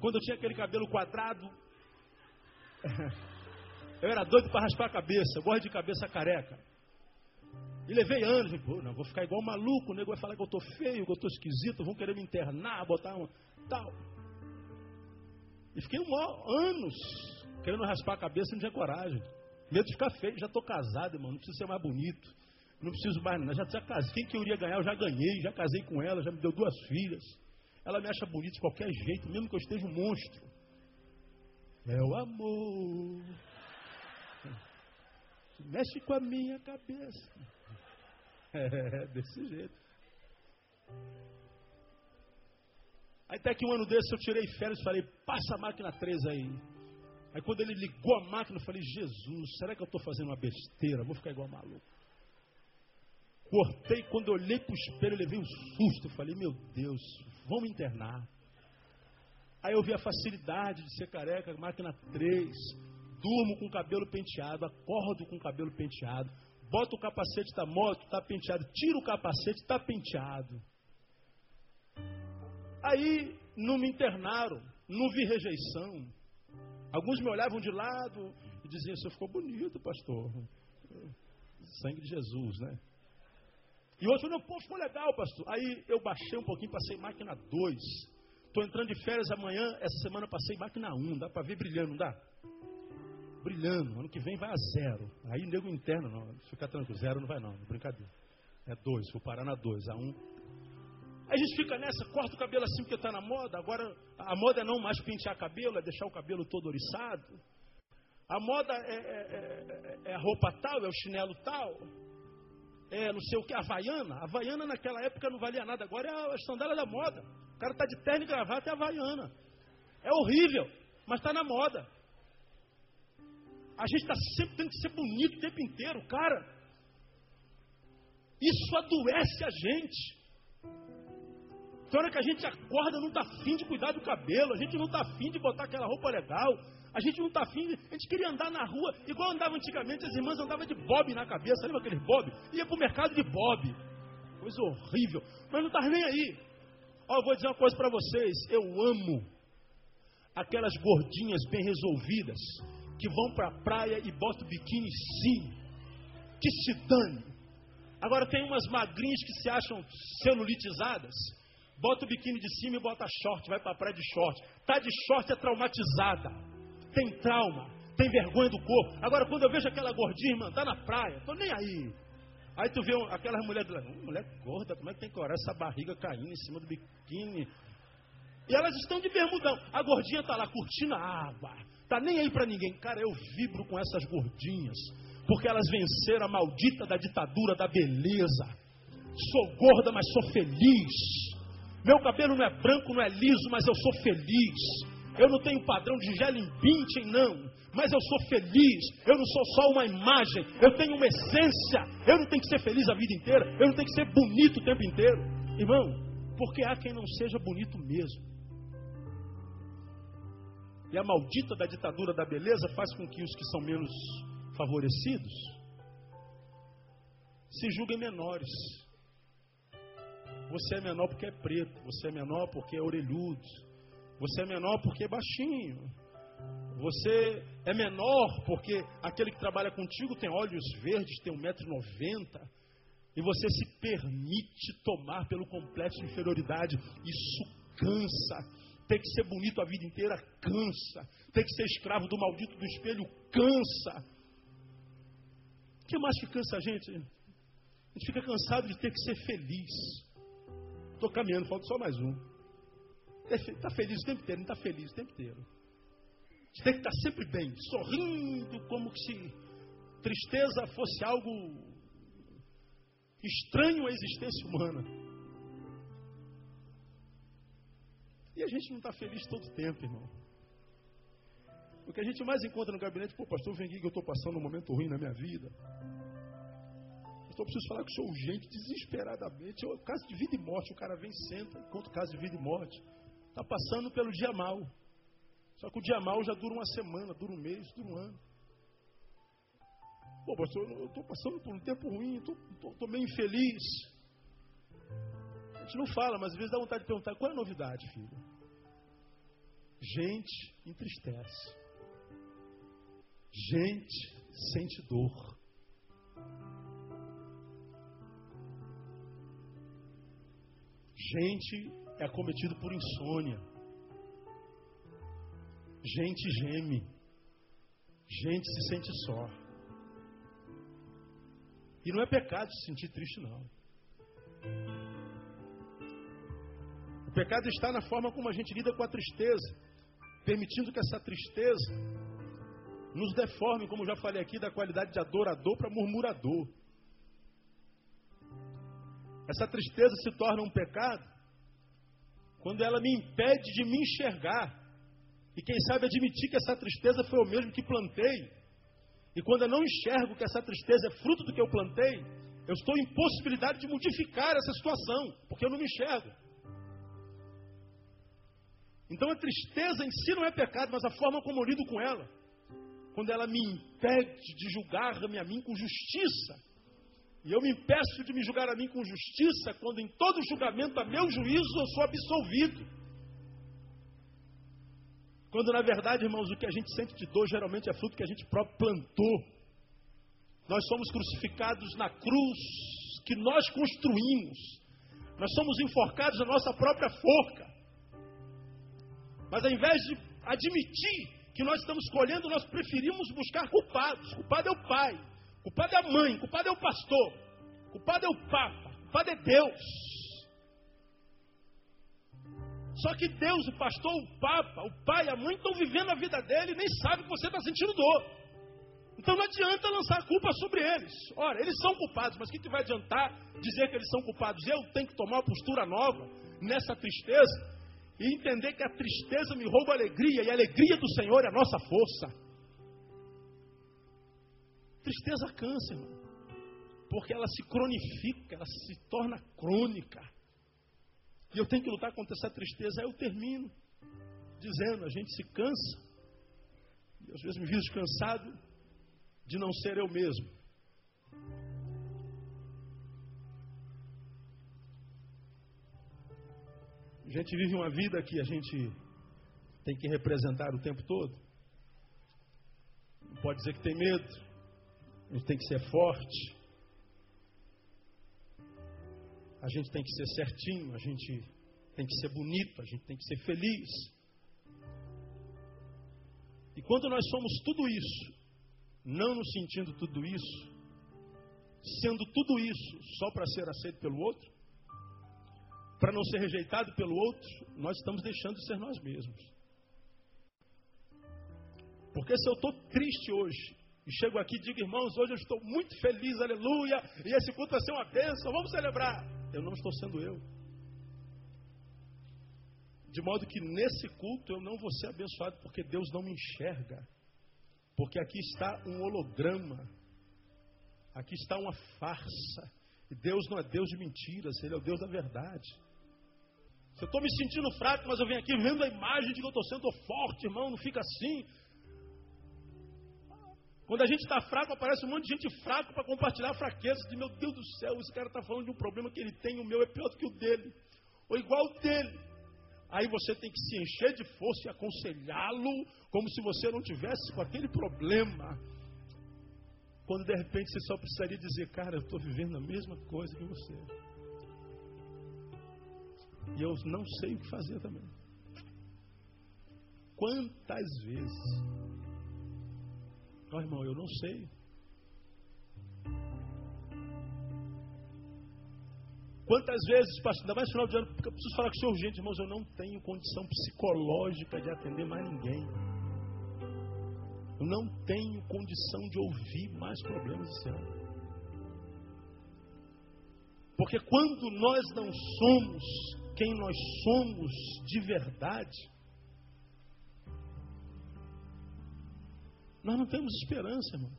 Quando eu tinha aquele cabelo quadrado, eu era doido para raspar a cabeça. Eu gosto de cabeça careca. E levei anos, pô, não, vou ficar igual maluco, o nego vai falar que eu estou feio, que eu estou esquisito, vão querer me internar, botar um tal. E fiquei um, anos querendo raspar a cabeça não tinha coragem. Medo de ficar feio, já estou casado, irmão, não preciso ser mais bonito. Não preciso mais, não. já, já casei. Quem que eu iria ganhar? Eu já ganhei, já casei com ela, já me deu duas filhas. Ela me acha bonito de qualquer jeito, mesmo que eu esteja um monstro. O amor. Mexe com a minha cabeça. É, desse jeito. Aí até que um ano desse eu tirei férias e falei, passa a máquina 3 aí. Aí quando ele ligou a máquina, eu falei, Jesus, será que eu estou fazendo uma besteira? Vou ficar igual maluco. Cortei, quando eu olhei para o espelho, levei um susto. Eu falei, meu Deus, vão me internar. Aí eu vi a facilidade de ser careca, máquina 3. Durmo com o cabelo penteado, acordo com o cabelo penteado. Bota o capacete da moto, está penteado. Tira o capacete, está penteado. Aí não me internaram, não vi rejeição. Alguns me olhavam de lado e diziam: Você ficou bonito, pastor. Sangue de Jesus, né? E outros não, pô, ficou legal, pastor. Aí eu baixei um pouquinho, passei máquina 2. Estou entrando de férias amanhã, essa semana passei máquina 1. Um. Dá para ver brilhando, não dá? Brilhando. Ano que vem vai a zero. Aí nego interno, não. Fica tranquilo, zero não vai não, brincadeira. É dois, vou parar na dois, a um. Aí a gente fica nessa, corta o cabelo assim porque está na moda. Agora a moda é não mais pentear cabelo, é deixar o cabelo todo oriçado. A moda é, é, é, é a roupa tal, é o chinelo tal. É não sei o que, a Havaiana. A Havaiana naquela época não valia nada, agora é a sandália da moda. O cara está de terno e gravata, é a Havaiana. É horrível, mas está na moda. A gente está sempre tendo que ser bonito o tempo inteiro, cara. Isso adoece a gente. Tem hora que a gente acorda não está afim de cuidar do cabelo, a gente não está afim de botar aquela roupa legal, a gente não está afim, a gente queria andar na rua, igual andava antigamente, as irmãs andavam de bob na cabeça, lembra aqueles bob? Ia para o mercado de bob. Coisa horrível, mas não está nem aí. Ó, eu vou dizer uma coisa para vocês, eu amo aquelas gordinhas bem resolvidas, que vão para a praia e botam biquíni sim, que se dane. Agora tem umas magrinhas que se acham celulitizadas, bota o biquíni de cima e bota short, vai para a praia de short. Tá de short é traumatizada, tem trauma, tem vergonha do corpo. Agora quando eu vejo aquela gordinha, irmã, tá na praia, tô nem aí. Aí tu vê aquelas mulheres, mulher gorda, como é que tem coragem essa barriga caindo em cima do biquíni? E elas estão de bermudão. A gordinha está lá curtindo a água. Tá nem aí para ninguém. Cara, eu vibro com essas gordinhas. Porque elas venceram a maldita da ditadura da beleza. Sou gorda, mas sou feliz. Meu cabelo não é branco, não é liso, mas eu sou feliz. Eu não tenho padrão de Gelen Bündchen, não. Mas eu sou feliz. Eu não sou só uma imagem. Eu tenho uma essência. Eu não tenho que ser feliz a vida inteira. Eu não tenho que ser bonito o tempo inteiro. Irmão, porque há quem não seja bonito mesmo. E a maldita da ditadura da beleza faz com que os que são menos favorecidos se julguem menores. Você é menor porque é preto, você é menor porque é orelhudo, você é menor porque é baixinho, você é menor porque aquele que trabalha contigo tem olhos verdes, tem 1,90m, e você se permite tomar pelo complexo de inferioridade. Isso cansa, ter que ser bonito a vida inteira cansa. Ter que ser escravo do maldito do espelho cansa. O que mais que cansa a gente? A gente fica cansado de ter que ser feliz. Estou caminhando, falta só mais um. Está feliz o tempo inteiro, não está feliz o tempo inteiro. Você tem que estar sempre bem, sorrindo, como se tristeza fosse algo estranho à existência humana. E a gente não está feliz todo tempo, irmão. O que a gente mais encontra no gabinete, pô, pastor, vem aqui que eu estou passando um momento ruim na minha vida. Pastor, eu preciso falar com o senhor urgente, desesperadamente. O caso de vida e morte, o cara vem senta, conta o caso de vida e morte. Está passando pelo dia mal. Só que o dia mal já dura uma semana, dura um mês, dura um ano. Pô, pastor, eu estou passando por um tempo ruim, estou meio infeliz gente não fala, mas às vezes dá vontade de perguntar: qual é a novidade, filho? Gente entristece. Gente sente dor. Gente é acometido por insônia. Gente geme. Gente se sente só. E não é pecado se sentir triste, não. Pecado está na forma como a gente lida com a tristeza, permitindo que essa tristeza nos deforme, como já falei aqui, da qualidade de adorador para murmurador. Essa tristeza se torna um pecado quando ela me impede de me enxergar. E quem sabe admitir que essa tristeza foi o mesmo que plantei. E quando eu não enxergo que essa tristeza é fruto do que eu plantei, eu estou em possibilidade de modificar essa situação, porque eu não me enxergo. Então a tristeza em si não é pecado, mas a forma como eu lido com ela. Quando ela me impede de julgar-me a mim com justiça. E eu me impeço de me julgar a mim com justiça, quando em todo julgamento a meu juízo eu sou absolvido. Quando na verdade, irmãos, o que a gente sente de dor geralmente é fruto que a gente próprio plantou. Nós somos crucificados na cruz que nós construímos. Nós somos enforcados na nossa própria forca. Mas ao invés de admitir que nós estamos colhendo, nós preferimos buscar culpados. Culpado é o pai, culpado é a mãe, culpado é o pastor, culpado é o papa, culpado é Deus. Só que Deus, o pastor, o papa, o pai, a mãe estão vivendo a vida dele e nem sabem que você está sentindo dor. Então não adianta lançar a culpa sobre eles. Ora, eles são culpados, mas o que, que vai adiantar dizer que eles são culpados? Eu tenho que tomar uma postura nova nessa tristeza e entender que a tristeza me rouba a alegria e a alegria do Senhor é a nossa força. Tristeza cansa, irmão, porque ela se cronifica, ela se torna crônica. E eu tenho que lutar contra essa tristeza. Aí eu termino dizendo: a gente se cansa. E às vezes me vejo cansado de não ser eu mesmo. A gente vive uma vida que a gente tem que representar o tempo todo. Não pode dizer que tem medo. A gente tem que ser forte. A gente tem que ser certinho, a gente tem que ser bonito, a gente tem que ser feliz. E quando nós somos tudo isso, não nos sentindo tudo isso, sendo tudo isso só para ser aceito pelo outro, para não ser rejeitado pelo outro, nós estamos deixando de ser nós mesmos. Porque se eu estou triste hoje, e chego aqui e digo, irmãos, hoje eu estou muito feliz, aleluia, e esse culto vai ser uma bênção, vamos celebrar. Eu não estou sendo eu. De modo que nesse culto eu não vou ser abençoado, porque Deus não me enxerga. Porque aqui está um holograma, aqui está uma farsa. E Deus não é Deus de mentiras, Ele é o Deus da verdade. Se eu estou me sentindo fraco, mas eu venho aqui vendo a imagem de que eu estou sendo forte, irmão, não fica assim. Quando a gente está fraco, aparece um monte de gente fraco para compartilhar a fraqueza. De meu Deus do céu, esse cara está falando de um problema que ele tem, o meu é pior do que o dele, ou igual o dele. Aí você tem que se encher de força e aconselhá-lo, como se você não tivesse com aquele problema. Quando de repente você só precisaria dizer, cara, eu estou vivendo a mesma coisa que você. E eu não sei o que fazer também. Quantas vezes? Ó oh, irmão, eu não sei. Quantas vezes, pastor, ainda mais no final de ano, porque eu preciso falar com o senhor urgente, irmãos, eu não tenho condição psicológica de atender mais ninguém. Eu não tenho condição de ouvir mais problemas esse ano. Porque quando nós não somos quem nós somos de verdade, nós não temos esperança, irmão.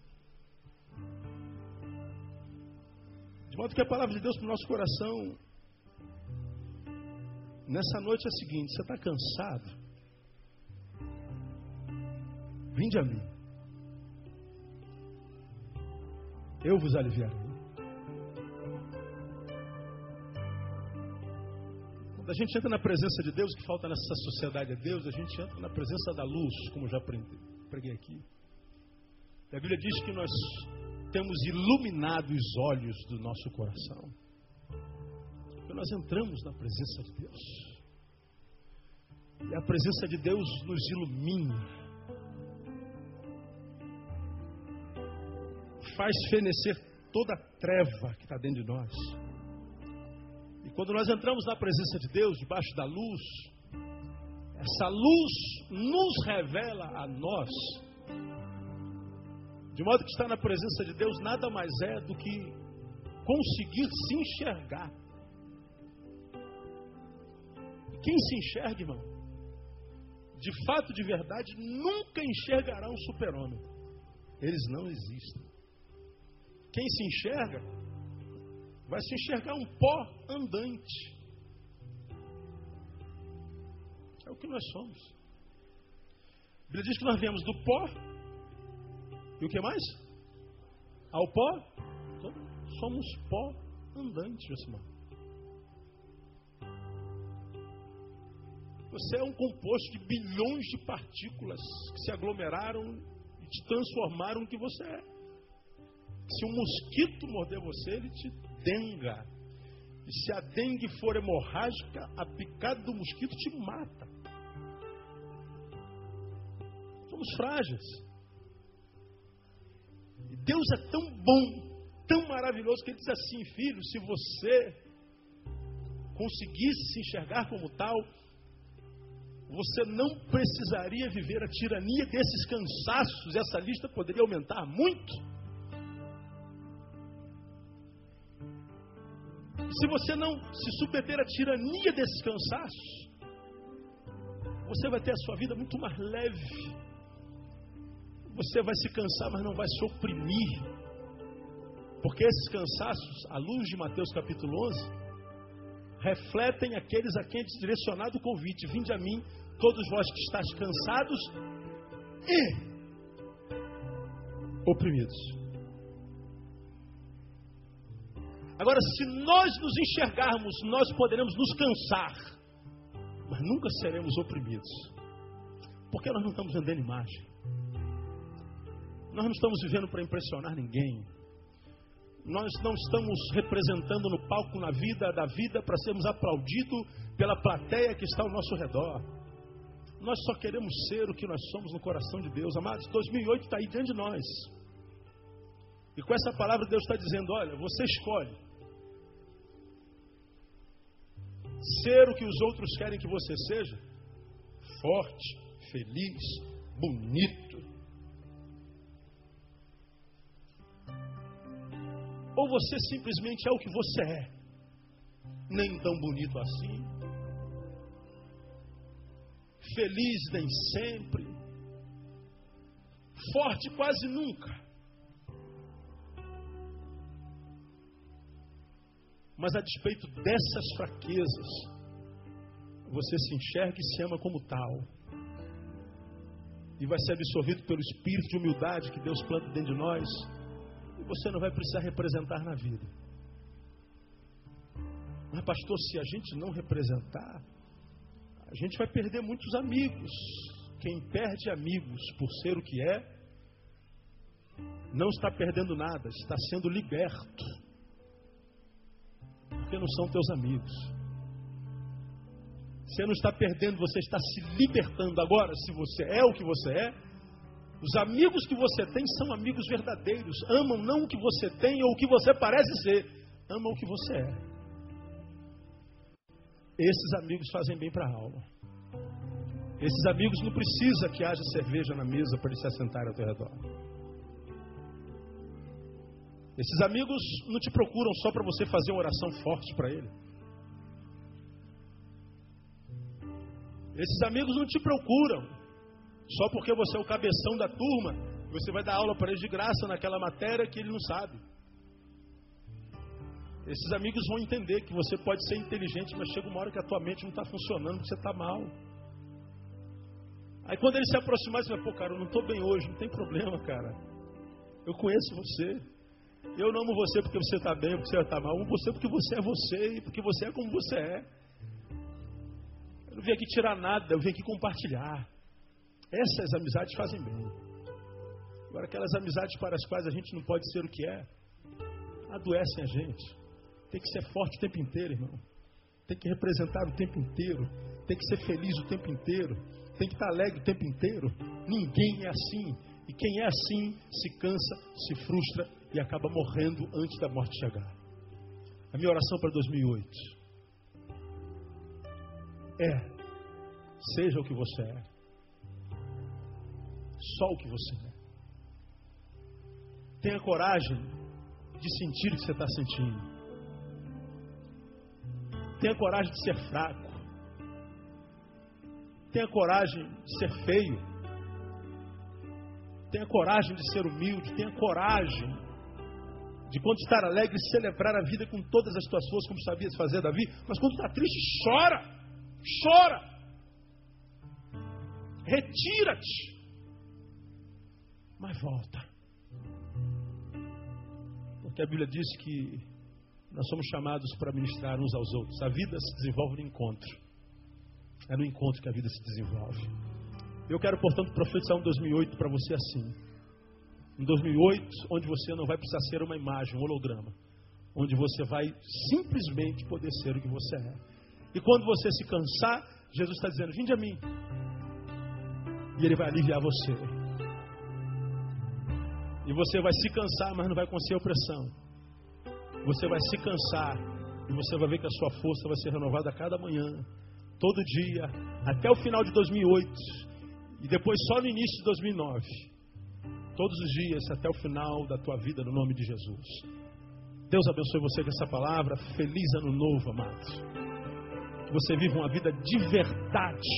De modo que a palavra de Deus para o nosso coração, nessa noite é a seguinte: você está cansado? Vinde a mim. Eu vos aliviarei. Quando a gente entra na presença de Deus, o que falta nessa sociedade é Deus, a gente entra na presença da luz, como já preguei aqui. A Bíblia diz que nós temos iluminado os olhos do nosso coração. Porque nós entramos na presença de Deus. E a presença de Deus nos ilumina. Faz fenecer toda a treva que está dentro de nós. E quando nós entramos na presença de Deus, debaixo da luz, essa luz nos revela a nós. De modo que estar na presença de Deus nada mais é do que conseguir se enxergar. E quem se enxerga, irmão, de fato, de verdade, nunca enxergará um super-homem. Eles não existem. Quem se enxerga, vai se enxergar um pó andante. É o que nós somos. A Bíblia diz que nós viemos do pó. E o que mais? Ao pó? Então, somos pó andante, Josimar. Você é um composto de bilhões de partículas que se aglomeraram e te transformaram no que você é. Se um mosquito morder você, ele te denga. E se a dengue for hemorrágica, a picada do mosquito te mata. Somos frágeis. E Deus é tão bom, tão maravilhoso, que Ele diz assim: filho, se você conseguisse se enxergar como tal, você não precisaria viver a tirania desses cansaços, essa lista poderia aumentar muito. Se você não se submeter à tirania desses cansaços, você vai ter a sua vida muito mais leve. Você vai se cansar, mas não vai se oprimir. Porque esses cansaços, à luz de Mateus capítulo 11, refletem aqueles a quem é direcionado o convite. Vinde a mim, todos vós que estáis cansados e oprimidos. Agora, se nós nos enxergarmos, nós poderemos nos cansar, mas nunca seremos oprimidos, porque nós não estamos vendendo imagem, nós não estamos vivendo para impressionar ninguém, nós não estamos representando no palco na vida da vida para sermos aplaudidos pela plateia que está ao nosso redor. Nós só queremos ser o que nós somos no coração de Deus. Amados, 2008 está aí diante de nós. E com essa palavra Deus está dizendo: olha, você escolhe ser o que os outros querem que você seja, forte, feliz, bonito, Ou você simplesmente é o que você é, nem tão bonito assim, feliz nem sempre, forte quase nunca. Mas a despeito dessas fraquezas, você se enxerga e se ama como tal. E vai ser absorvido pelo espírito de humildade que Deus planta dentro de nós você não vai precisar representar na vida. Mas, pastor, se a gente não representar, a gente vai perder muitos amigos. Quem perde amigos por ser o que é, não está perdendo nada, está sendo liberto. Porque não são teus amigos. Você não está perdendo, você está se libertando. Agora, se você é o que você é, os amigos que você tem são amigos verdadeiros. Amam não o que você tem ou o que você parece ser, amam o que você é. Esses amigos fazem bem para a alma. Esses amigos não precisa que haja cerveja na mesa para eles se assentarem ao teu redor. Esses amigos não te procuram só para você fazer uma oração forte para ele. Esses amigos não te procuram só porque você é o cabeção da turma, você vai dar aula para ele de graça naquela matéria que ele não sabe. Esses amigos vão entender que você pode ser inteligente, mas chega uma hora que a tua mente não está funcionando, que você está mal. Aí quando ele se aproximar, você vai, pô, cara, eu não estou bem hoje, não tem problema, cara. Eu conheço você. Eu não amo você porque você está bem, porque você está mal. Eu amo você porque você é você e porque você é como você é. Eu não vim aqui tirar nada, eu vim aqui compartilhar. Essas amizades fazem bem. Agora, aquelas amizades para as quais a gente não pode ser o que é, adoecem a gente. Tem que ser forte o tempo inteiro, irmão. Tem que representar o tempo inteiro. Tem que ser feliz o tempo inteiro. Tem que estar alegre o tempo inteiro. Ninguém é assim. E quem é assim se cansa, se frustra e acaba morrendo antes da morte chegar. A minha oração para 2008 é: seja o que você é só o que você é. Tenha coragem de sentir o que você está sentindo. Tenha coragem de ser fraco. Tenha coragem de ser feio. Tenha coragem de ser humilde. Tenha coragem de, quando estar alegre, celebrar a vida com todas as tuas forças, como sabias fazer, Davi. Mas quando está triste, chora. Chora. Retira-te mas volta. Porque a Bíblia diz que nós somos chamados para ministrar uns aos outros. A vida se desenvolve no encontro. É no encontro que a vida se desenvolve. Eu quero, portanto, profetizar um 2008 para você assim. Um 2008 onde você não vai precisar ser uma imagem, um holograma. Onde você vai simplesmente poder ser o que você é. E quando você se cansar, Jesus está dizendo: Vinde a mim. E Ele vai aliviar você. E você vai se cansar, mas não vai conseguir opressão. Você vai se cansar e você vai ver que a sua força vai ser renovada a cada manhã, todo dia, até o final de 2008 e depois só no início de 2009. Todos os dias até o final da tua vida, no nome de Jesus. Deus abençoe você com essa palavra. Feliz ano novo, amados. Que você viva uma vida de verdade,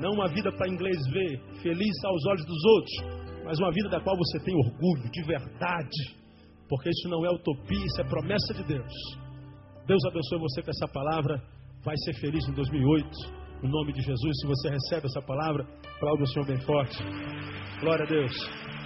não uma vida para inglês ver, feliz aos olhos dos outros, mas uma vida da qual você tem orgulho, de verdade, porque isso não é utopia, isso é promessa de Deus. Deus abençoe você com essa palavra. Vai ser feliz em 2008. Em nome de Jesus, se você recebe essa palavra, aplauda o Senhor bem forte. Glória a Deus.